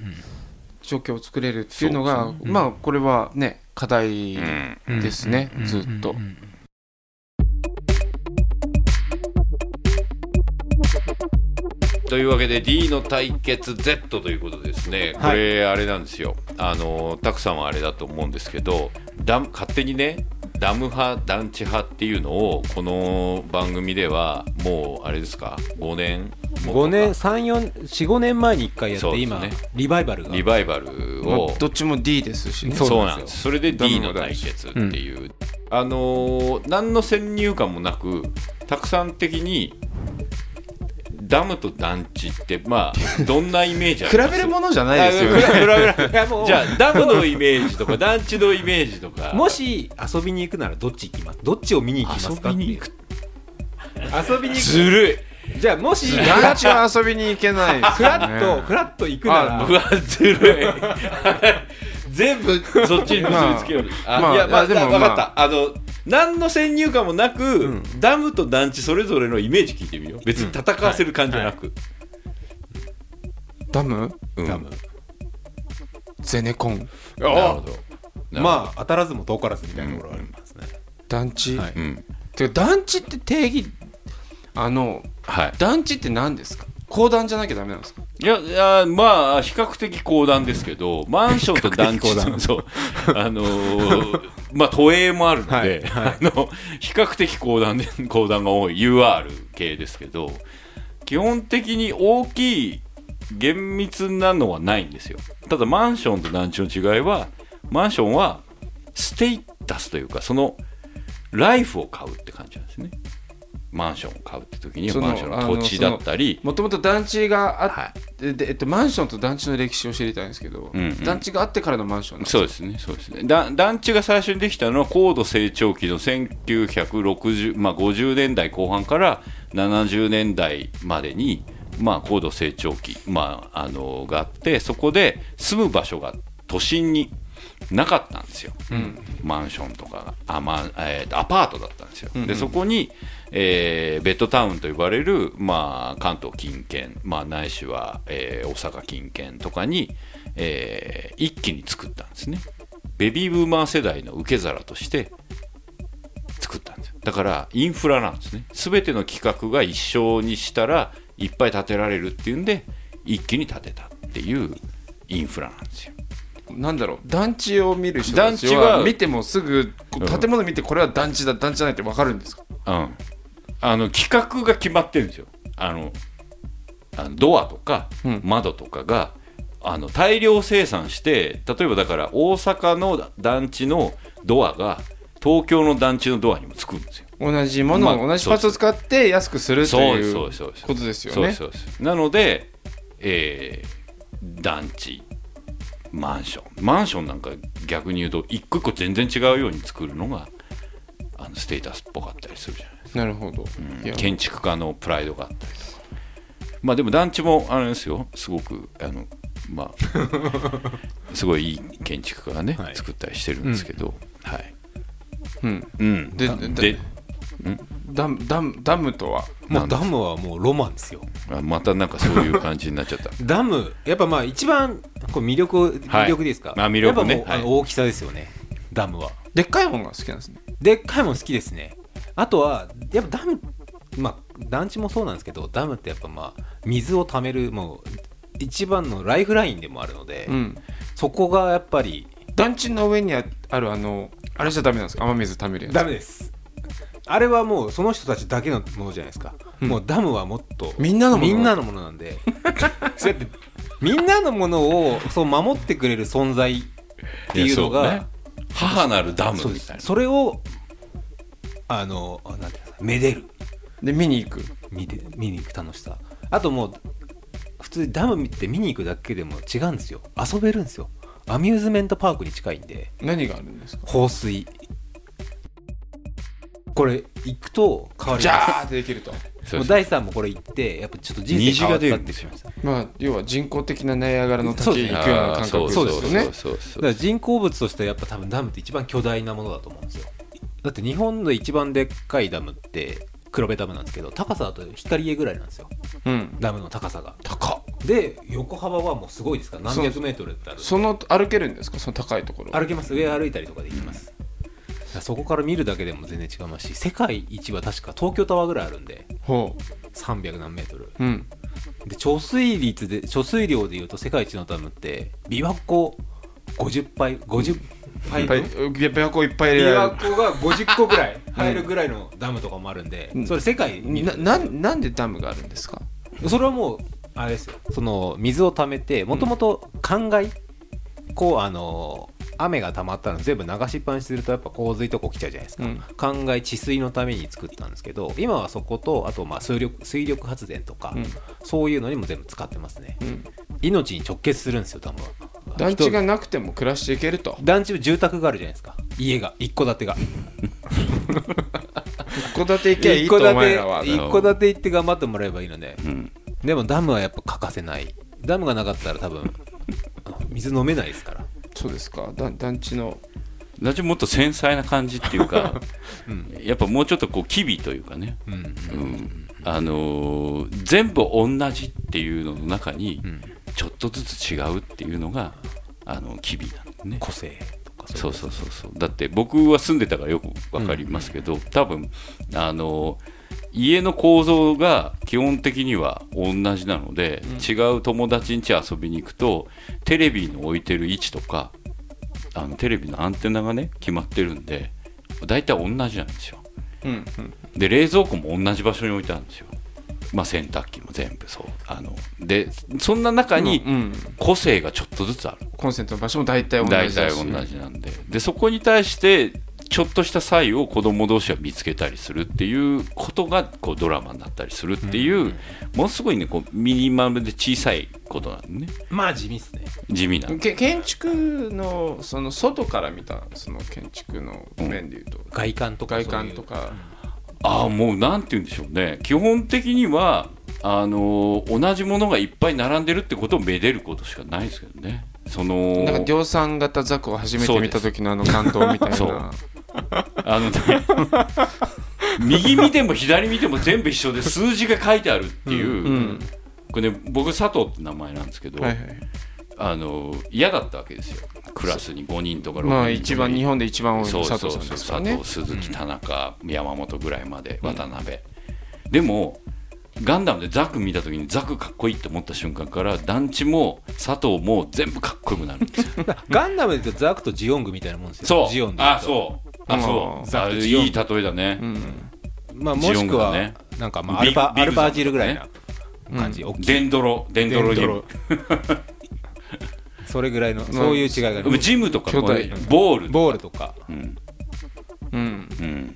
S5: 状況を作れるっていうのが、まあこれはね課題
S3: うん。
S5: ですね、
S4: うん。
S5: ずっと。
S3: というわけで D の対決 Z ということですね、これあれなんですよ。あのたくさんはあれだと思うんですけどダム勝手にねダム派団地派っていうのをこの番組ではもうあれですか？5年？もっとか
S4: ？5年3445年前に1回やって、今リバイバルが。
S3: リバイバル
S5: ま
S3: を
S5: あどっちも D ですしね。
S3: そう
S4: なんんです。
S3: それで D の対決っていう、あのー何の先入観もなくたくさん的にダムと団地ってまあどんなイメージあ
S5: 比
S3: ります？
S5: べるものじゃないですよ
S3: あ比べ比べ
S4: いやもう。
S3: じゃあダムのイメージとか団地のイメージとか。
S4: もし遊びに行くならどっち行きます？どっちを見に行きますか
S3: 遊びに行く
S4: 遊びに行
S3: ずるい。
S4: くじゃあもし
S5: 団地は遊びに行けないです
S4: フ
S5: よ
S4: ラッと
S5: ね。
S4: フラッと行くなら。
S3: うわずるい。全部そっちに結びつけよう、あ
S5: まあ
S3: いやまあで
S5: まあでも
S3: も分かった、あの何の先入観もなく、
S4: ん。
S3: ダムと団地それぞれのイメージ聞いてみよう。別に戦わせる感じじゃなく、
S5: ダム？
S3: うん。
S4: ダム。
S5: ゼネコン。
S3: なるほど。
S4: まあ当たらずも遠からずみたいなところありますね、
S5: 団地、
S4: はい。
S3: うん。
S5: てか団地って定義あの
S3: はい。
S5: 団地って何ですか？公団じゃなきゃダメなんですか？
S3: いやいやまあ比較的高段ですけどマンションと団地 そう。あのーまあ都営もあるので、
S4: はい。
S3: あの比較的高段で高段が多い UR 系ですけど基本的に大きい厳密なのはないんですよ。ただマンションと団地の違いはマンションはステータスというかそのライフを買うって感じなんですねマンションを買うって時にマンションの土地だったり。
S5: もともと団地があっ
S3: は
S5: で、えっと、マンションと団地の歴史を知りたいんですけど、
S3: うんうん。
S5: 団地があってからのマンション
S3: そうですねそうですね。だ団地が最初にできたのは高度成長期の1960、まあ、50年代後半から70年代までに、まあ、高度成長期、まあ、あのがあってそこで住む場所が都心になかったんですよ、マンションとかが。あ、まあえーとアパートだったんですよ、でそこに、えーベッドタウンと呼ばれる、まあ、関東近県、まあ、ないしは、えー大阪近県とかに、えー一気に作ったんですね。ベビーブーマー世代の受け皿として作ったんですよ。だからインフラなんですね。全ての企画が一緒にしたらいっぱい建てられるっていうんで一気に建てたっていうインフラなんですよ
S5: なんだろう。団地を見る人たち
S3: 団地は
S5: は見てもすぐ建物見てこれは団地だ団地じゃないって分かるんですか？
S3: うん、あの企画が決まってるんですよ。あのあのドアとか
S5: うん。
S3: 窓とかが、あの大量生産して例えばだから大阪の団地のドアが東京の団地のドアにもつくんですよ。
S5: 同じものを、
S3: まあ
S5: 同じパーツを使って安くするということですよね。
S3: なので、えー団地マンション。マンションなんか逆に言うと一個一個全然違うように作るのがあのステータスっぽかったりするじゃないですか。
S5: なるほど、いや。
S3: 建築家のプライドがあったり。とかまあでも団地もあれですよ。すごくあのまあ すごいいい建築家がね、
S4: はい。
S3: 作ったりしてるんですけど、はい、
S5: うん、
S3: うん、
S5: で
S3: で
S5: でダムダムダムとは
S4: もうダムはもうロマンですよ。
S3: あまたなんかそういう感じになっちゃった。
S4: ダムやっぱまあ一番こう魅力を魅力ですか、
S3: まあ魅力ね。
S4: 大きさですよね。ダムは。
S5: でっかいものが好きなんですね。
S4: でっかいもん好きですね。あとはやっぱダムまあ団地もそうなんですけどダムってやっぱまあ水を貯めるもう一番のライフラインでもあるので、
S5: うん。
S4: そこがやっぱり
S5: 団地の上にああるあのあれじゃダメなんですか？雨水貯めるやつ。
S4: ダメですあれはもうその人たちだけのものじゃないですか、もうダムはもっと
S5: みんなのもの。
S4: みんなのものなんで。そうやってみんなのものをそう守ってくれる存在っていうのが
S3: ね。母なるダム
S4: そうです
S3: みたいな。
S4: それをあのあなんていうかめでる。
S5: で見に行く。
S4: 見て見に行く楽しさ。あともう普通にダムって見に行くだけでも違うんですよ。遊べるんですよ。アミューズメントパークに近いんで。
S5: 何があるんですか？
S4: 放水これ行くと変わります。
S5: ジャーってできると。
S3: そうそう
S4: もう第3もこれ行ってやっぱちょっと人生変わったって言ってましただ
S5: まあ要は人工的なナイアガラの滝行くような感覚
S4: そうですよ
S5: ね。
S3: そうそう
S4: から人工物としてはやっぱ多分ダムって一番巨大なものだと思うんですよだって日本の一番でっかいダムって黒部ダムなんですけど高さだと光家ぐらいなんですよ
S5: うん
S4: ダムの高さが
S5: 高っ
S4: で横幅はもうすごいですから何百メートルってある
S5: その歩けるんですかその高いところ
S4: 歩けます上歩いたりとかできます、だからそこから見るだけでも全然違いますし世界一は確か東京タワーぐらいあるんで
S5: ほ
S4: 300何メートル。
S5: ううん。
S4: で貯水率で貯水量でいうと世界一のダムって琵琶湖50杯50杯
S5: 琵琶湖いっぱい入
S4: 琵
S5: れられ
S4: 琶湖が50個ぐらい入るぐらいのダムとかもあるんで、
S5: うん。
S4: それ世界に。
S5: るなななんでダムがあるんですか？
S4: それはもうあれですよ。その水を溜めてもともと灌漑、こうあの雨が溜まったの全部流しっぱなしするとやっぱ洪水とか起きちゃうじゃないですか、
S5: うん。
S4: 灌漑治水のために作ったんですけど今はそことあとまあ水力水力発電とか、
S5: うん。
S4: そういうのにも全部使ってますね、
S5: ん。
S4: 命に直結するんですよダムは
S5: 団地がなくても暮らしていけると。
S4: 団地は住宅があるじゃないですか。家が一戸建てが。
S5: 一戸建て行けばいいとお
S4: 一戸建
S5: 前ら
S4: 一戸建て行って頑張ってもらえばいいので、
S3: ん。
S4: でもダムはやっぱ欠かせない。ダムがなかったら多分水飲めないですから
S5: そうですか。だ団地の。
S3: 団地もっと繊細な感じっていうか、やっぱもうちょっとこう機微というかね、
S4: うん。
S3: うん。あのー全部同じっていうのの中にちょっとずつ違うっていうのがあの機微なんですね。
S4: 個性とか
S3: そうそうそうそうだって僕は住んでたからよく分かりますけど、多分あの家の構造が基本的には同じなので、違う友達ん家遊びに行くとテレビの置いてる位置とかあのテレビのアンテナがね決まってるんで大体同じなんですよ。
S5: うんうん。
S3: で冷蔵庫も同じ場所に置いてあるんですよ。まあ洗濯機も全部そう。あのでそんな中に
S5: うん。
S3: 個性がちょっとずつある。
S5: コンセントの場所も大体同じだし。
S3: 大体同じなんで。でそこに対してちょっとした際を子供同士は見つけたりするっていうことがこうドラマになったりするっていう、ものすごいねこうミニマムで小さいことなんでね。
S4: まあ地味っすね。
S3: 地味な
S5: け建築のその外から見たその建築の面でいうと、
S4: 外観とか
S5: 外観とか。
S3: ああもうなんて言うんでしょうね。基本的にはあのー同じものがいっぱい並んでるってことをめでることしかないですけどね。その
S5: なんか量産型ザクを初めて見た時のあの感動みたい
S3: そう。
S5: な
S3: あのね右見ても左見ても全部一緒で数字が書いてあるっていう、
S5: うん。
S3: これね僕佐藤って名前なんですけど、
S5: はいはい。
S3: あの嫌だったわけですよ。クラスに5人とか6人とか。
S5: まあ一番日本で一番多い
S3: そう
S5: 佐藤さんですからね。
S3: 佐藤鈴木田中、山本ぐらいまで渡辺、でもガンダムでザク見た時にザクかっこいいって思った瞬間から団地も佐藤も全部かっこよくなるんですよ。
S4: ガンダムで言うとザクとジオングみたいなもんですよ。
S3: そう。
S4: ジオンで
S3: あそうあそう。い
S4: クジオン。
S3: い例えだね、
S4: まあもしくは
S3: ね。
S4: なんかまあア
S3: ビ
S4: ルパアルパージルぐらいな感じ。
S3: デンドロ。デンドロに。
S4: デンドロ。それぐらいのそういう違いがある
S3: ジムとかボール
S4: ボールとか。
S3: うん。
S5: うん。
S3: うん。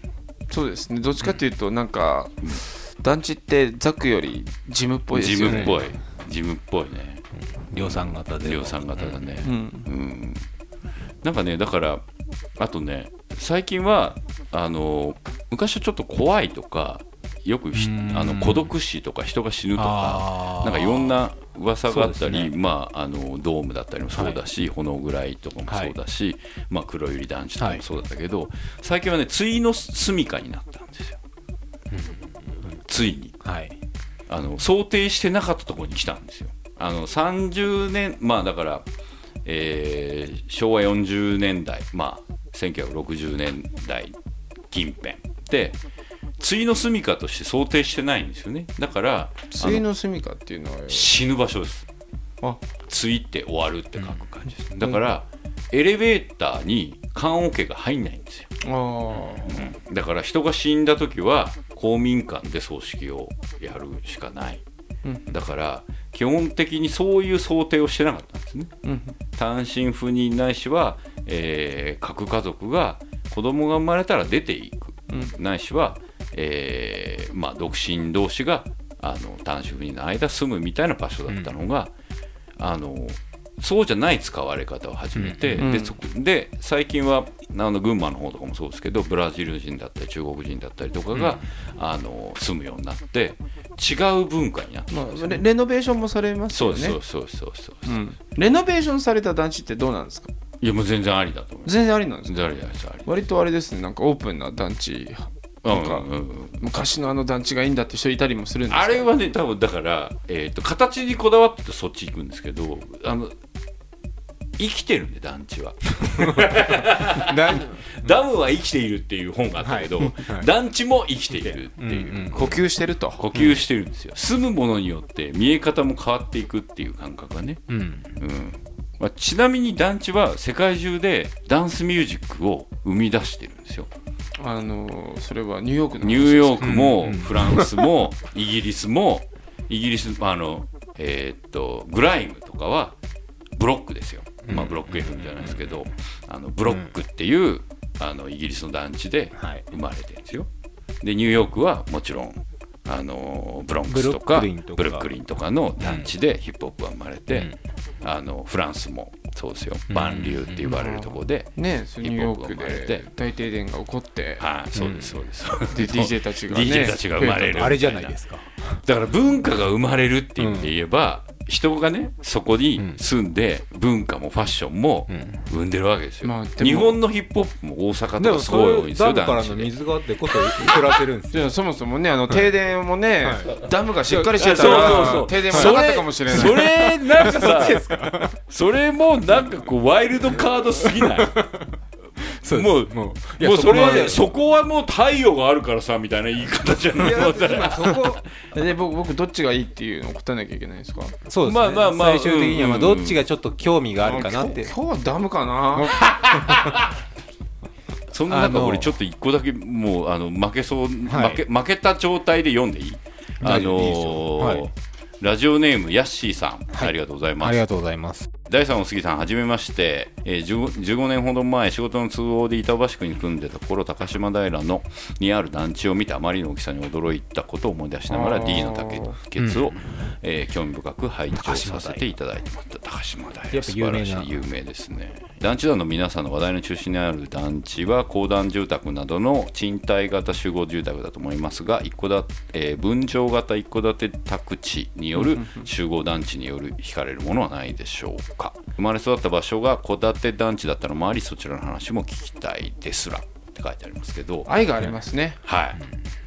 S5: そうですね。どっちかというとなんか団地ってザクよりジムっぽいですよね。
S3: ジムっぽい。ジムっぽいね。
S4: 量産型で。
S3: 量産型だね。
S5: うん。
S3: うん。なんかねだからあとね最近はあの昔はちょっと怖いとかよくあの孤独死とか人が死ぬとかなんかいろんな噂があったり、
S4: そうです
S3: まあ、あのドームだったりもそうだし、炎ぐらいとかもそうだし、まあ、黒百合団地とかもそうだったけど、最近はね対の住処になったんですよ、ついに。
S4: はい。
S3: あの想定してなかったところに来たんですよ。あの30年まあだから、えー昭和40年代まあ1960年代近辺。で対の住処として想定してないんですよね。だからあ
S5: 対
S3: の
S5: の住みかっていうのは
S3: 死ぬ場所です。
S5: あ。
S3: 対って終わるって書く感じです、だからエレベーターに棺桶が入んないんですよ。
S5: あ
S3: だから人が死んだ時は公民館で葬式をやるしかない、
S5: うん
S3: だから基本的にそういう想定をしてなかったんですね。
S5: うん
S3: 単身赴任ないしは、えー各家族が子供が生まれたら出ていく、ないしは、えーまあ、独身同士があの単身赴任の間住むみたいな場所だったのが、あのそうじゃない使われ方を始めて、
S5: うん。
S3: でで最近はあの群馬の方とかもそうですけどブラジル人だったり中国人だったりとかが、あの住むようになって違う文化になって
S5: まあレレノベーションもされます
S3: そう
S5: よね
S3: そうそうそうそう、
S5: うん。レノベーションされた団地ってどうなんですか？
S3: いやもう全然ありだと思います。
S5: 全然ありなんですか？割とあれですねなんかオープンな団地なんか
S3: うんうん。うん
S5: 昔のあの団地がいいんだって人いたりもするんですか？
S3: あれはね多分だから、えー、と形にこだわってそっち行くんですけどあの生きてるんで団地は。ダムは生きているっていう本があったけど、団地も生きているっていう、
S5: 呼吸してると。
S3: 呼吸してるんですよ、住むものによって見え方も変わっていくっていう感覚がね、
S4: うん。
S3: うん。まあ、ちなみに団地は世界中でダンスミュージックを生み出してるんですよ。
S5: あのそれはニューヨークの
S3: ニューヨークも
S4: うん。
S3: フランスもイギリスもイギリスあのえーっとグライムとかはブロックですよ、まあ、ブロック FM じゃないですけどあのブロックっていうあのイギリスの団地で
S4: はい。
S3: 生まれてるんですよ。でニューヨークはもちろんあのブロンクスとか
S4: ブルックリンとか。
S3: ブルックリンとかの団地でヒップホップが生まれて、あのフランスもそうですよ。バンリューって言われるところで、
S5: ねそのニューヨーク
S3: ヒップホップが生まれ
S5: で
S3: て。
S5: 大停電が起こって。
S3: はい、そうですそうです、
S5: で DJ たちがね。
S3: DJ たちが生まれる
S4: あれじゃないですか。
S3: だから文化が生まれるっていう意味で言えば、人がねそこに住んで文化もファッションも生んでるわけですよ、
S5: まあ
S3: 日本のヒップホップも大阪とかすごい多いんですよ
S4: ダムからの水があってこと暮らせるんですよ。
S5: そもそもねあの停電もね、ダムがしっかりしてた
S3: そう
S5: ら
S3: そうそう。
S5: 停電もなかったかもしれない。
S3: それなんかさ それもなんかこうワイルドカードすぎない？もう
S4: もういや
S3: もうそれ
S4: こまで
S3: そこはもう太陽があるからさみたいな言い方じゃない。もうだから
S4: そこ
S5: で僕僕どっちがいいっていうのを答えなきゃいけないんですか？
S4: そうですね。
S3: まあまあまあ
S4: 最終的にはまあどっちがちょっと興味があるかなって。
S5: 今日はダムかな？
S3: そんな中俺ちょっと一個だけもうあの負けそう、
S4: はい。
S3: 負け負けた状態で読んでいい？あのラジオネームヤッシーさん、
S4: はい。
S3: ありがとうございます。
S4: ありがとうございます
S3: 第3お杉さんはじめまして、えー、15, 15年ほど前仕事の都合で板橋区に住んでた頃高島平のにある団地を見てあまりの大きさに驚いたことを思い出しながら D の竹ケツを、えー興味深く拝聴させていただいてました高島平素晴らしい有名ですね。団地団の皆さんの話題の中心にある団地は公団住宅などの賃貸型集合住宅だと思いますが一戸建て、えー分譲型一戸建て宅地による集合団地による惹かれるものはないでしょうか生まれ育った場所が戸建て団地だったのもありそちらの話も聞きたいですら。って書いてありますけど。
S5: 愛がありますね。
S3: はい、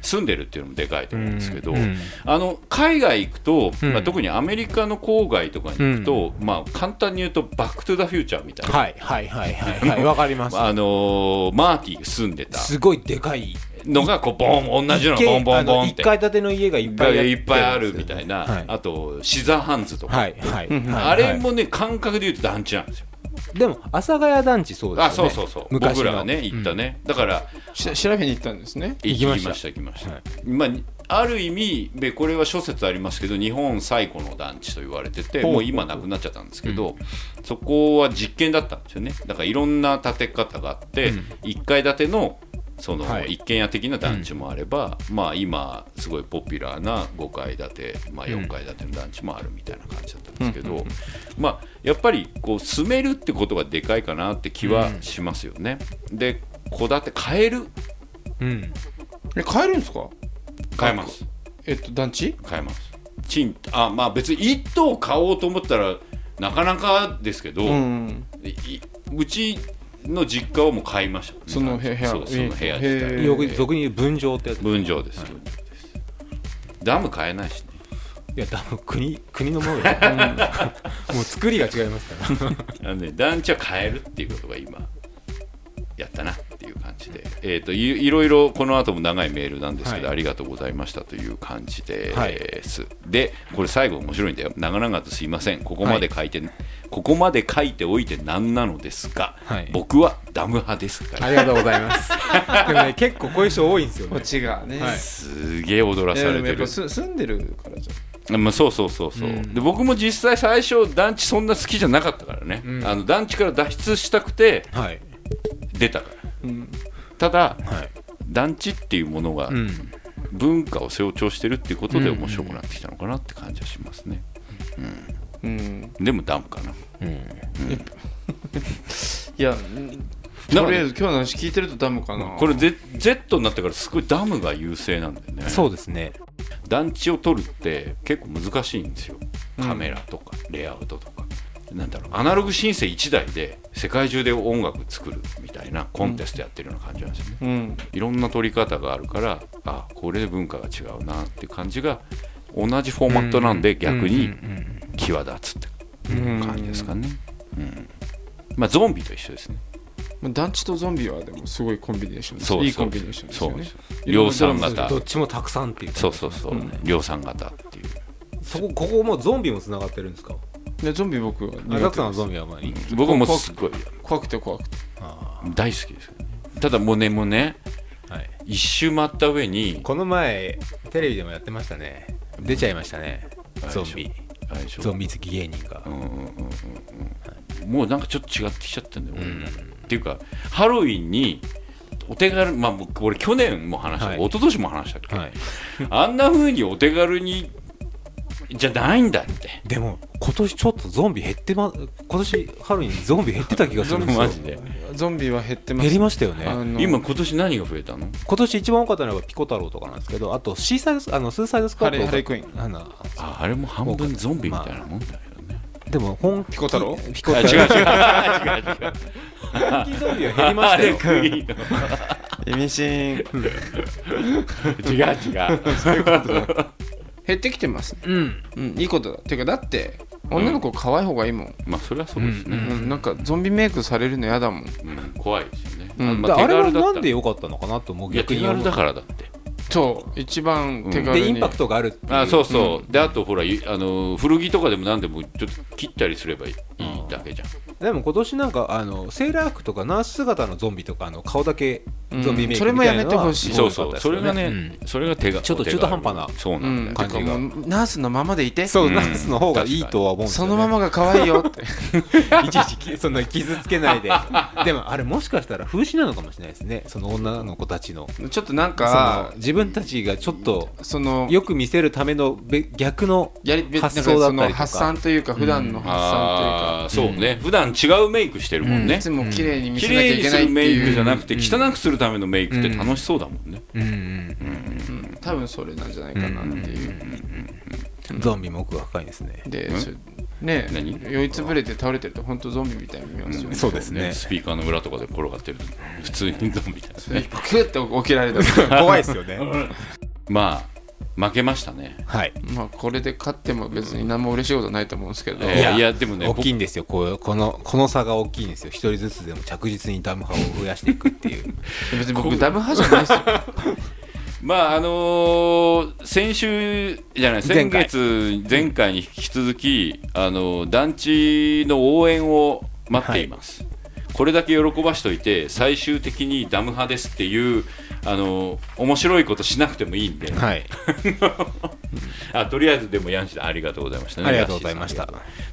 S3: 住んでるっていうのもでかいと思うんですけど、
S4: うん。
S3: あの海外行くと、
S4: うん。
S3: まあ、特にアメリカの郊外とかに行くと、まあ、簡単に言うと「バック・トゥ・ザ・フューチャー」みたいな、
S4: はいはいはいはいはい。わかります。
S3: あのーマーティが住んでた。
S4: すごいでかい。
S3: のがこうボン同じのがボンボンボンって。
S4: 一階建ての家がいっぱい
S3: いっぱいあるみたいな、
S4: はい。
S3: あとシザーハンズとか、
S4: はいはいはい。
S3: あれもね感覚で言うと団地なんですよ。
S4: でも阿佐ヶ谷団地そうですよね。
S3: あそうそうそう。
S4: 昔の。
S3: 僕らがね行ったね、だから
S5: し調べに行ったんですね。
S3: 行きまし
S4: 行きました。
S3: た行きました、
S4: はい。
S3: まあある意味でこれは諸説ありますけど日本最古の団地と言われててもう今なくなっちゃったんですけど、そこは実験だったんですよね。だからいろんな建て方があって、1階建てのその
S4: はい。
S3: 一軒家的な団地もあれば、まあ今すごいポピュラーな5階建て、まあ、4階建ての団地もあるみたいな感じだったんですけど、まあやっぱりこう住めるってことがでかいかなって気はしますよね。で戸建て買える？
S4: うん。
S5: え買えるんですか？
S3: 買えます。
S5: えっと団地？
S3: 買えます。賃あまあ別に1棟買おうと思ったらなかなかですけど、
S5: うん。
S3: いうちの実家はもう買いました、
S5: その部屋
S3: そうその部屋
S5: へ
S3: 自
S5: ー。
S3: 体
S4: よく俗に言う分譲ってやつ
S3: 分譲です、ダム買えないしね。
S4: いや多分国国のものでもう作りが違いますから。
S3: あのね団地は買えるっていうことが今やったなっていう感じで、えー、といいろいろこの後も長いメールなんですけど、
S4: はい。
S3: ありがとうございましたという感じで
S4: はい。
S3: す、でこれ最後面白いんだよ。長々とすいません。ここまで書いて、ここまで書いておいてなんなのですが、
S4: はい。
S3: 僕はダム派ですから。
S4: ありがとうございます。でもね結構こういう人多いんですよ
S5: こっ
S4: ね。
S5: ちがね、
S4: はい。
S3: すげえ踊らされてる。
S5: す住んでるからじゃ
S3: まあ、そうそうそうそう、で僕も実際最初団地そんな好きじゃなかったからね、
S4: ん。
S3: あの団地から脱出したくて
S4: はい。
S3: 出たから。
S5: うん。
S3: ただ
S4: はい。
S3: 団地っていうものが
S4: うん。
S3: 文化を象徴してるっていうことで面白くなってきたのかなって感じはしますね、
S5: うん
S3: でもダムかな。
S4: うん。
S5: いやうんとりあえず今日の話聞いてるとダムかな。
S3: これ Z, Z になってからすごいダムが優勢なんだよね。
S4: そうですね。
S3: 団地を撮るって結構難しいんですよ。カメラとかレイアウトとか、なんだろうアナログシンセ1台で世界中で音楽作るみたいなコンテストやってるような感じなんですよね、
S5: うん。
S3: いろんな撮り方があるからあこれで文化が違うなっていう感じが同じフォーマットなんで逆に際立つっていう感じですかね、うん。まあゾンビと一緒ですね。
S5: まあ団地とゾンビはでもすごいコンビネーションです。
S3: そう
S5: いいコンビネーションですよね。
S3: 量産型
S4: どっちもたくさんっていう
S3: そうそう。そう、量産型っていう。
S4: そこここもうゾンビもつながってるんですか？
S5: でゾンビ僕は苦手
S4: ゾンビはまあいい
S3: 僕もすごい。
S5: 怖くて怖くて。
S4: あ
S3: 大好きですただもうねもうね
S4: ーはい。
S3: 一周回った上に
S4: この前テレビでもやってましたね出ちゃいましたね。ゾンビ。ゾンビ好き芸人が。
S3: うんうんうんうんうん。もうなんかちょっと違ってきちゃったんだよ、俺も。っていうかハロウィンにお手軽まあ僕俺去年も話した、
S4: はい。
S3: 一昨年も話したっけ、
S4: はい。
S3: あんな風にお手軽にじゃないんだって。
S4: でも今年ちょっとゾンビ減ってま今年ハロウィンゾンビ減ってた気がするんですよ。
S3: マジで
S5: ゾンビは減ってます。
S4: 減りましたよね。
S3: 今今年何が増えたの？
S4: 今年一番多かったのがピコ太郎とかなんですけどあとシーサイドスあのスーサイドスクワット
S5: ハレクイーン。
S4: あの
S3: ああれも半分ゾンビみたいなもんだよね、
S4: でも本気
S5: ピコ太郎？
S4: ピコ
S3: あ
S4: 太郎。
S3: 違う違う違う。違う
S4: 本気ゾンビは減りましたよ。
S3: あれクイーン。
S5: 意味深
S3: 違う違う。
S5: 減ってきてますね。
S4: うん。
S5: うんいいことだ。ていうかだって女の子可愛い方がいいもん、
S3: まあそれはそうですね、
S5: うんなんかゾンビメイクされるの嫌だもん。
S3: うん。怖いですよね、
S5: うん。
S3: まあ、手
S4: だあれは
S3: 軽だった
S4: なんで良かったのかなと思う
S3: いや手
S4: 逆に思う
S3: 軽だからだって。
S5: そう一番手軽に、
S4: でインパクトがあるっていう。
S3: あそうそう、であとほらいあの古着とかでも何でもちょっと切ったりすればいいいいだけじゃん。
S4: でも今年なんかあのセーラー服とかナース姿のゾンビとかあの顔だけゾンビメイク
S5: それもやめてほしい。
S3: そうそう。それがね、
S4: うん。
S3: それが手が
S4: ちょっと中途半端な。
S3: そうな
S5: うん。ん、
S3: だよ、
S5: てかもうナースのままでいて。
S4: そう、
S3: うん。
S4: ナースの方がいいとは思う
S5: そのままが可愛いよって。
S4: いちいちきそんな傷つけないで。でもあれもしかしたら風刺なのかもしれないですね。その女の子たちの。
S5: ちょっとなん
S4: そ
S5: か
S4: の自分たちがちょっと
S5: その
S4: よく見せるためのべ逆の
S5: やりべ
S4: 発想だったり
S5: 発散というか普段の発散
S3: ああそうね、普段違うメイクしてるもん
S5: というか、
S3: ね
S5: いつも綺麗に見
S3: 綺
S5: せなきゃ
S3: 麗にす
S5: いけないって
S3: るメイクじゃ
S5: いう
S3: なくて、汚くするためのメイクって楽しそうだもんね、
S4: うん
S5: うん多分それなんじゃないかなっていう、
S4: うんゾンビも奥が深いですね。
S5: で、ね
S3: 何？
S5: 酔いつぶれて倒れてると本当ゾンビみたいに見えますよね、
S4: そうですね。
S3: スピーカーの裏とかで転がってると普通にゾンビたいですね
S5: クッて起きられた。
S4: 怖いですよね。
S3: まあ負けましたね。
S4: はい。
S5: まあこれで勝っても別に何も嬉しいことないと思うんですけど、
S3: えーいやでもね
S4: 大きいんですよ。こうこのこの差が大きいんですよ。一人ずつでも着実にダム派を増やしていくっていう。
S5: 別に僕ダブ派じゃないですよ。
S3: まああのー先週じゃない先
S4: 前回。
S3: 月前回に引き続き、あのー団地の応援を待っています、これだけ喜ばしといて最終的にダム派ですっていうあのー面白いことしなくてもいいんで、
S4: はい。
S3: あとりあえずでもヤンシーさんありがとうございましたね。
S4: ありがとうございました。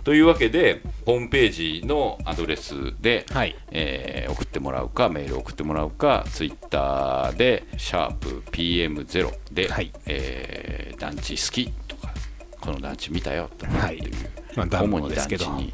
S3: というわけでホームページのアドレスで、
S4: はい。
S3: えー送ってもらうかメール送ってもらうかツイッターで「シャープ #PM0」で、
S4: はい。
S3: えー団地好き」とか「この団地見たよ」とか
S4: はい
S3: っていう、
S4: まあダム
S3: 主に団地に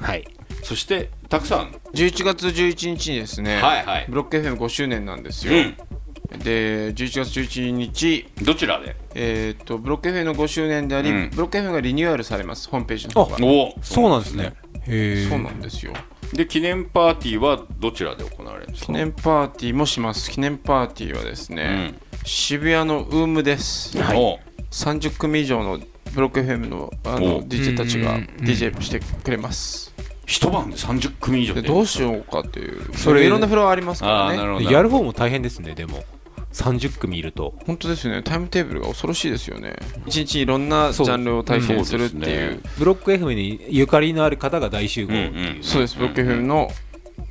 S4: はい。
S3: そしてたくさん。
S5: 11月11日にですね、
S3: はいはい。
S5: ブロック FM5 周年なんですよ、
S3: うん。
S5: で11月11日。
S3: どちらで？
S5: えー、とブロック FM の5周年であり、
S3: うん。
S5: ブロック FM がリニューアルされますホームページの方が。
S3: お
S4: そうなんですね。へえ
S5: そうなんですよ。
S3: で記念パーティーはどちらで行われるんですか？
S5: 記念パーティーもします。記念パーティーはですね、渋谷のウームです、
S3: うんお
S5: 30組以上のブロック FM のあ
S3: お。
S5: の DJ たちが
S4: うん
S5: DJ してくれます。
S3: 一晩で30組以上
S5: どうしようかっていう。
S4: それ
S5: いろんなフロアありますからね。
S4: やる方も大変ですねでも。30組いると。
S5: 本当ですよね。タイムテーブルが恐ろしいですよね。一日いろんなジャンルを体験するっていう。
S3: すね。
S4: ブロック FM にゆかりのある方が大集合っていう、
S5: そうです。ブロック FM の、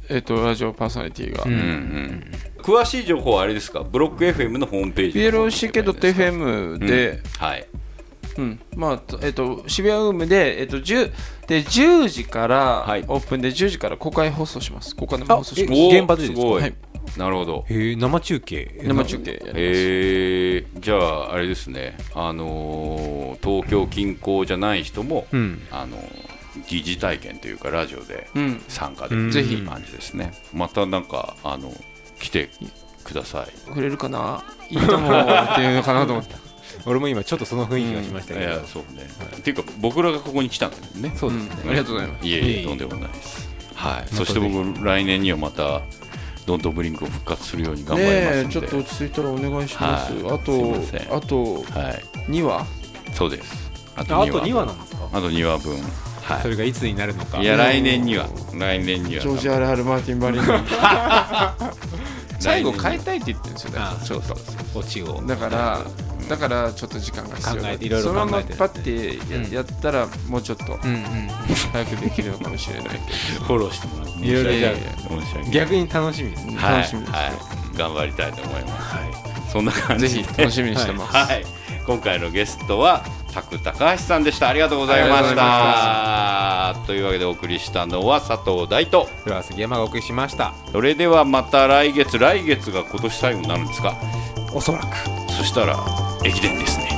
S5: えっとラジオパーソナリティが、
S4: うん
S3: うんうん。詳しい情報はあれですか？ブロック FM のホームページ
S5: PLOCK.FM で、
S3: はい
S5: うん。まあとえっと渋谷ウームで,、えっと 10, で10時から
S3: はい。
S5: オープンで10時から公開放送します。公開生放送します。
S4: 現場でですか？
S3: ごい。
S5: はい。
S3: なるほど。
S4: へえ生中継
S5: 生中継やります、
S3: えー、じゃああれですね。あのー東京近郊じゃない人も、
S4: うん。
S3: あの疑似体験というかラジオで
S5: うん。
S3: 参加で
S4: うん。
S3: きるっていう感じですね、またなんかあの来てください。
S5: くれるかな？いいともっていうのかなと思った
S4: 俺も今ちょっとその雰囲気がしました
S3: い
S4: けど、
S3: やそうね、っていうか僕らがここに来たんだけどね。
S4: そうですね、
S5: うん。ありがとうございます。
S3: いえ
S4: いえ
S3: とんでもないです。はい。
S4: た
S3: そして僕来年にはまたドントブリンクを復活するように頑張ります
S5: ねちょっと落ち着いたらお願いします、
S3: はい。
S5: あとあと
S3: はい。
S5: 2話
S3: そうです。あ
S4: と2話。なんですか？
S3: あと2話分。は
S4: それがいつになるのか。
S3: いいや来年には。来年には。
S5: ジョージ・アル・アル・マーティン・バリン 最後変えたいって言ってるんですよ。ちょっと
S4: オチを。
S5: だからだからちょっと時間が必要
S4: いろいろ
S5: そのままパッてや,、ったらもうちょっと早くできるのかもしれないけ
S3: フォローしてもらって。
S4: いろいろじゃ逆に楽しみですね。
S3: 頑張りたいと思います。
S4: はい。
S3: そんな感
S5: ぜ
S3: じ。で
S5: ひ楽しみにしてます、
S3: はい、今回のゲストはタク高橋さんでした。ありがとうございました。というわけでお送りしたのは佐藤大と。
S4: フランス杉山がお送りしました。
S3: それではまた来月来月が今年最後になるんですか？
S4: おそらく。
S3: そしたら駅伝ですね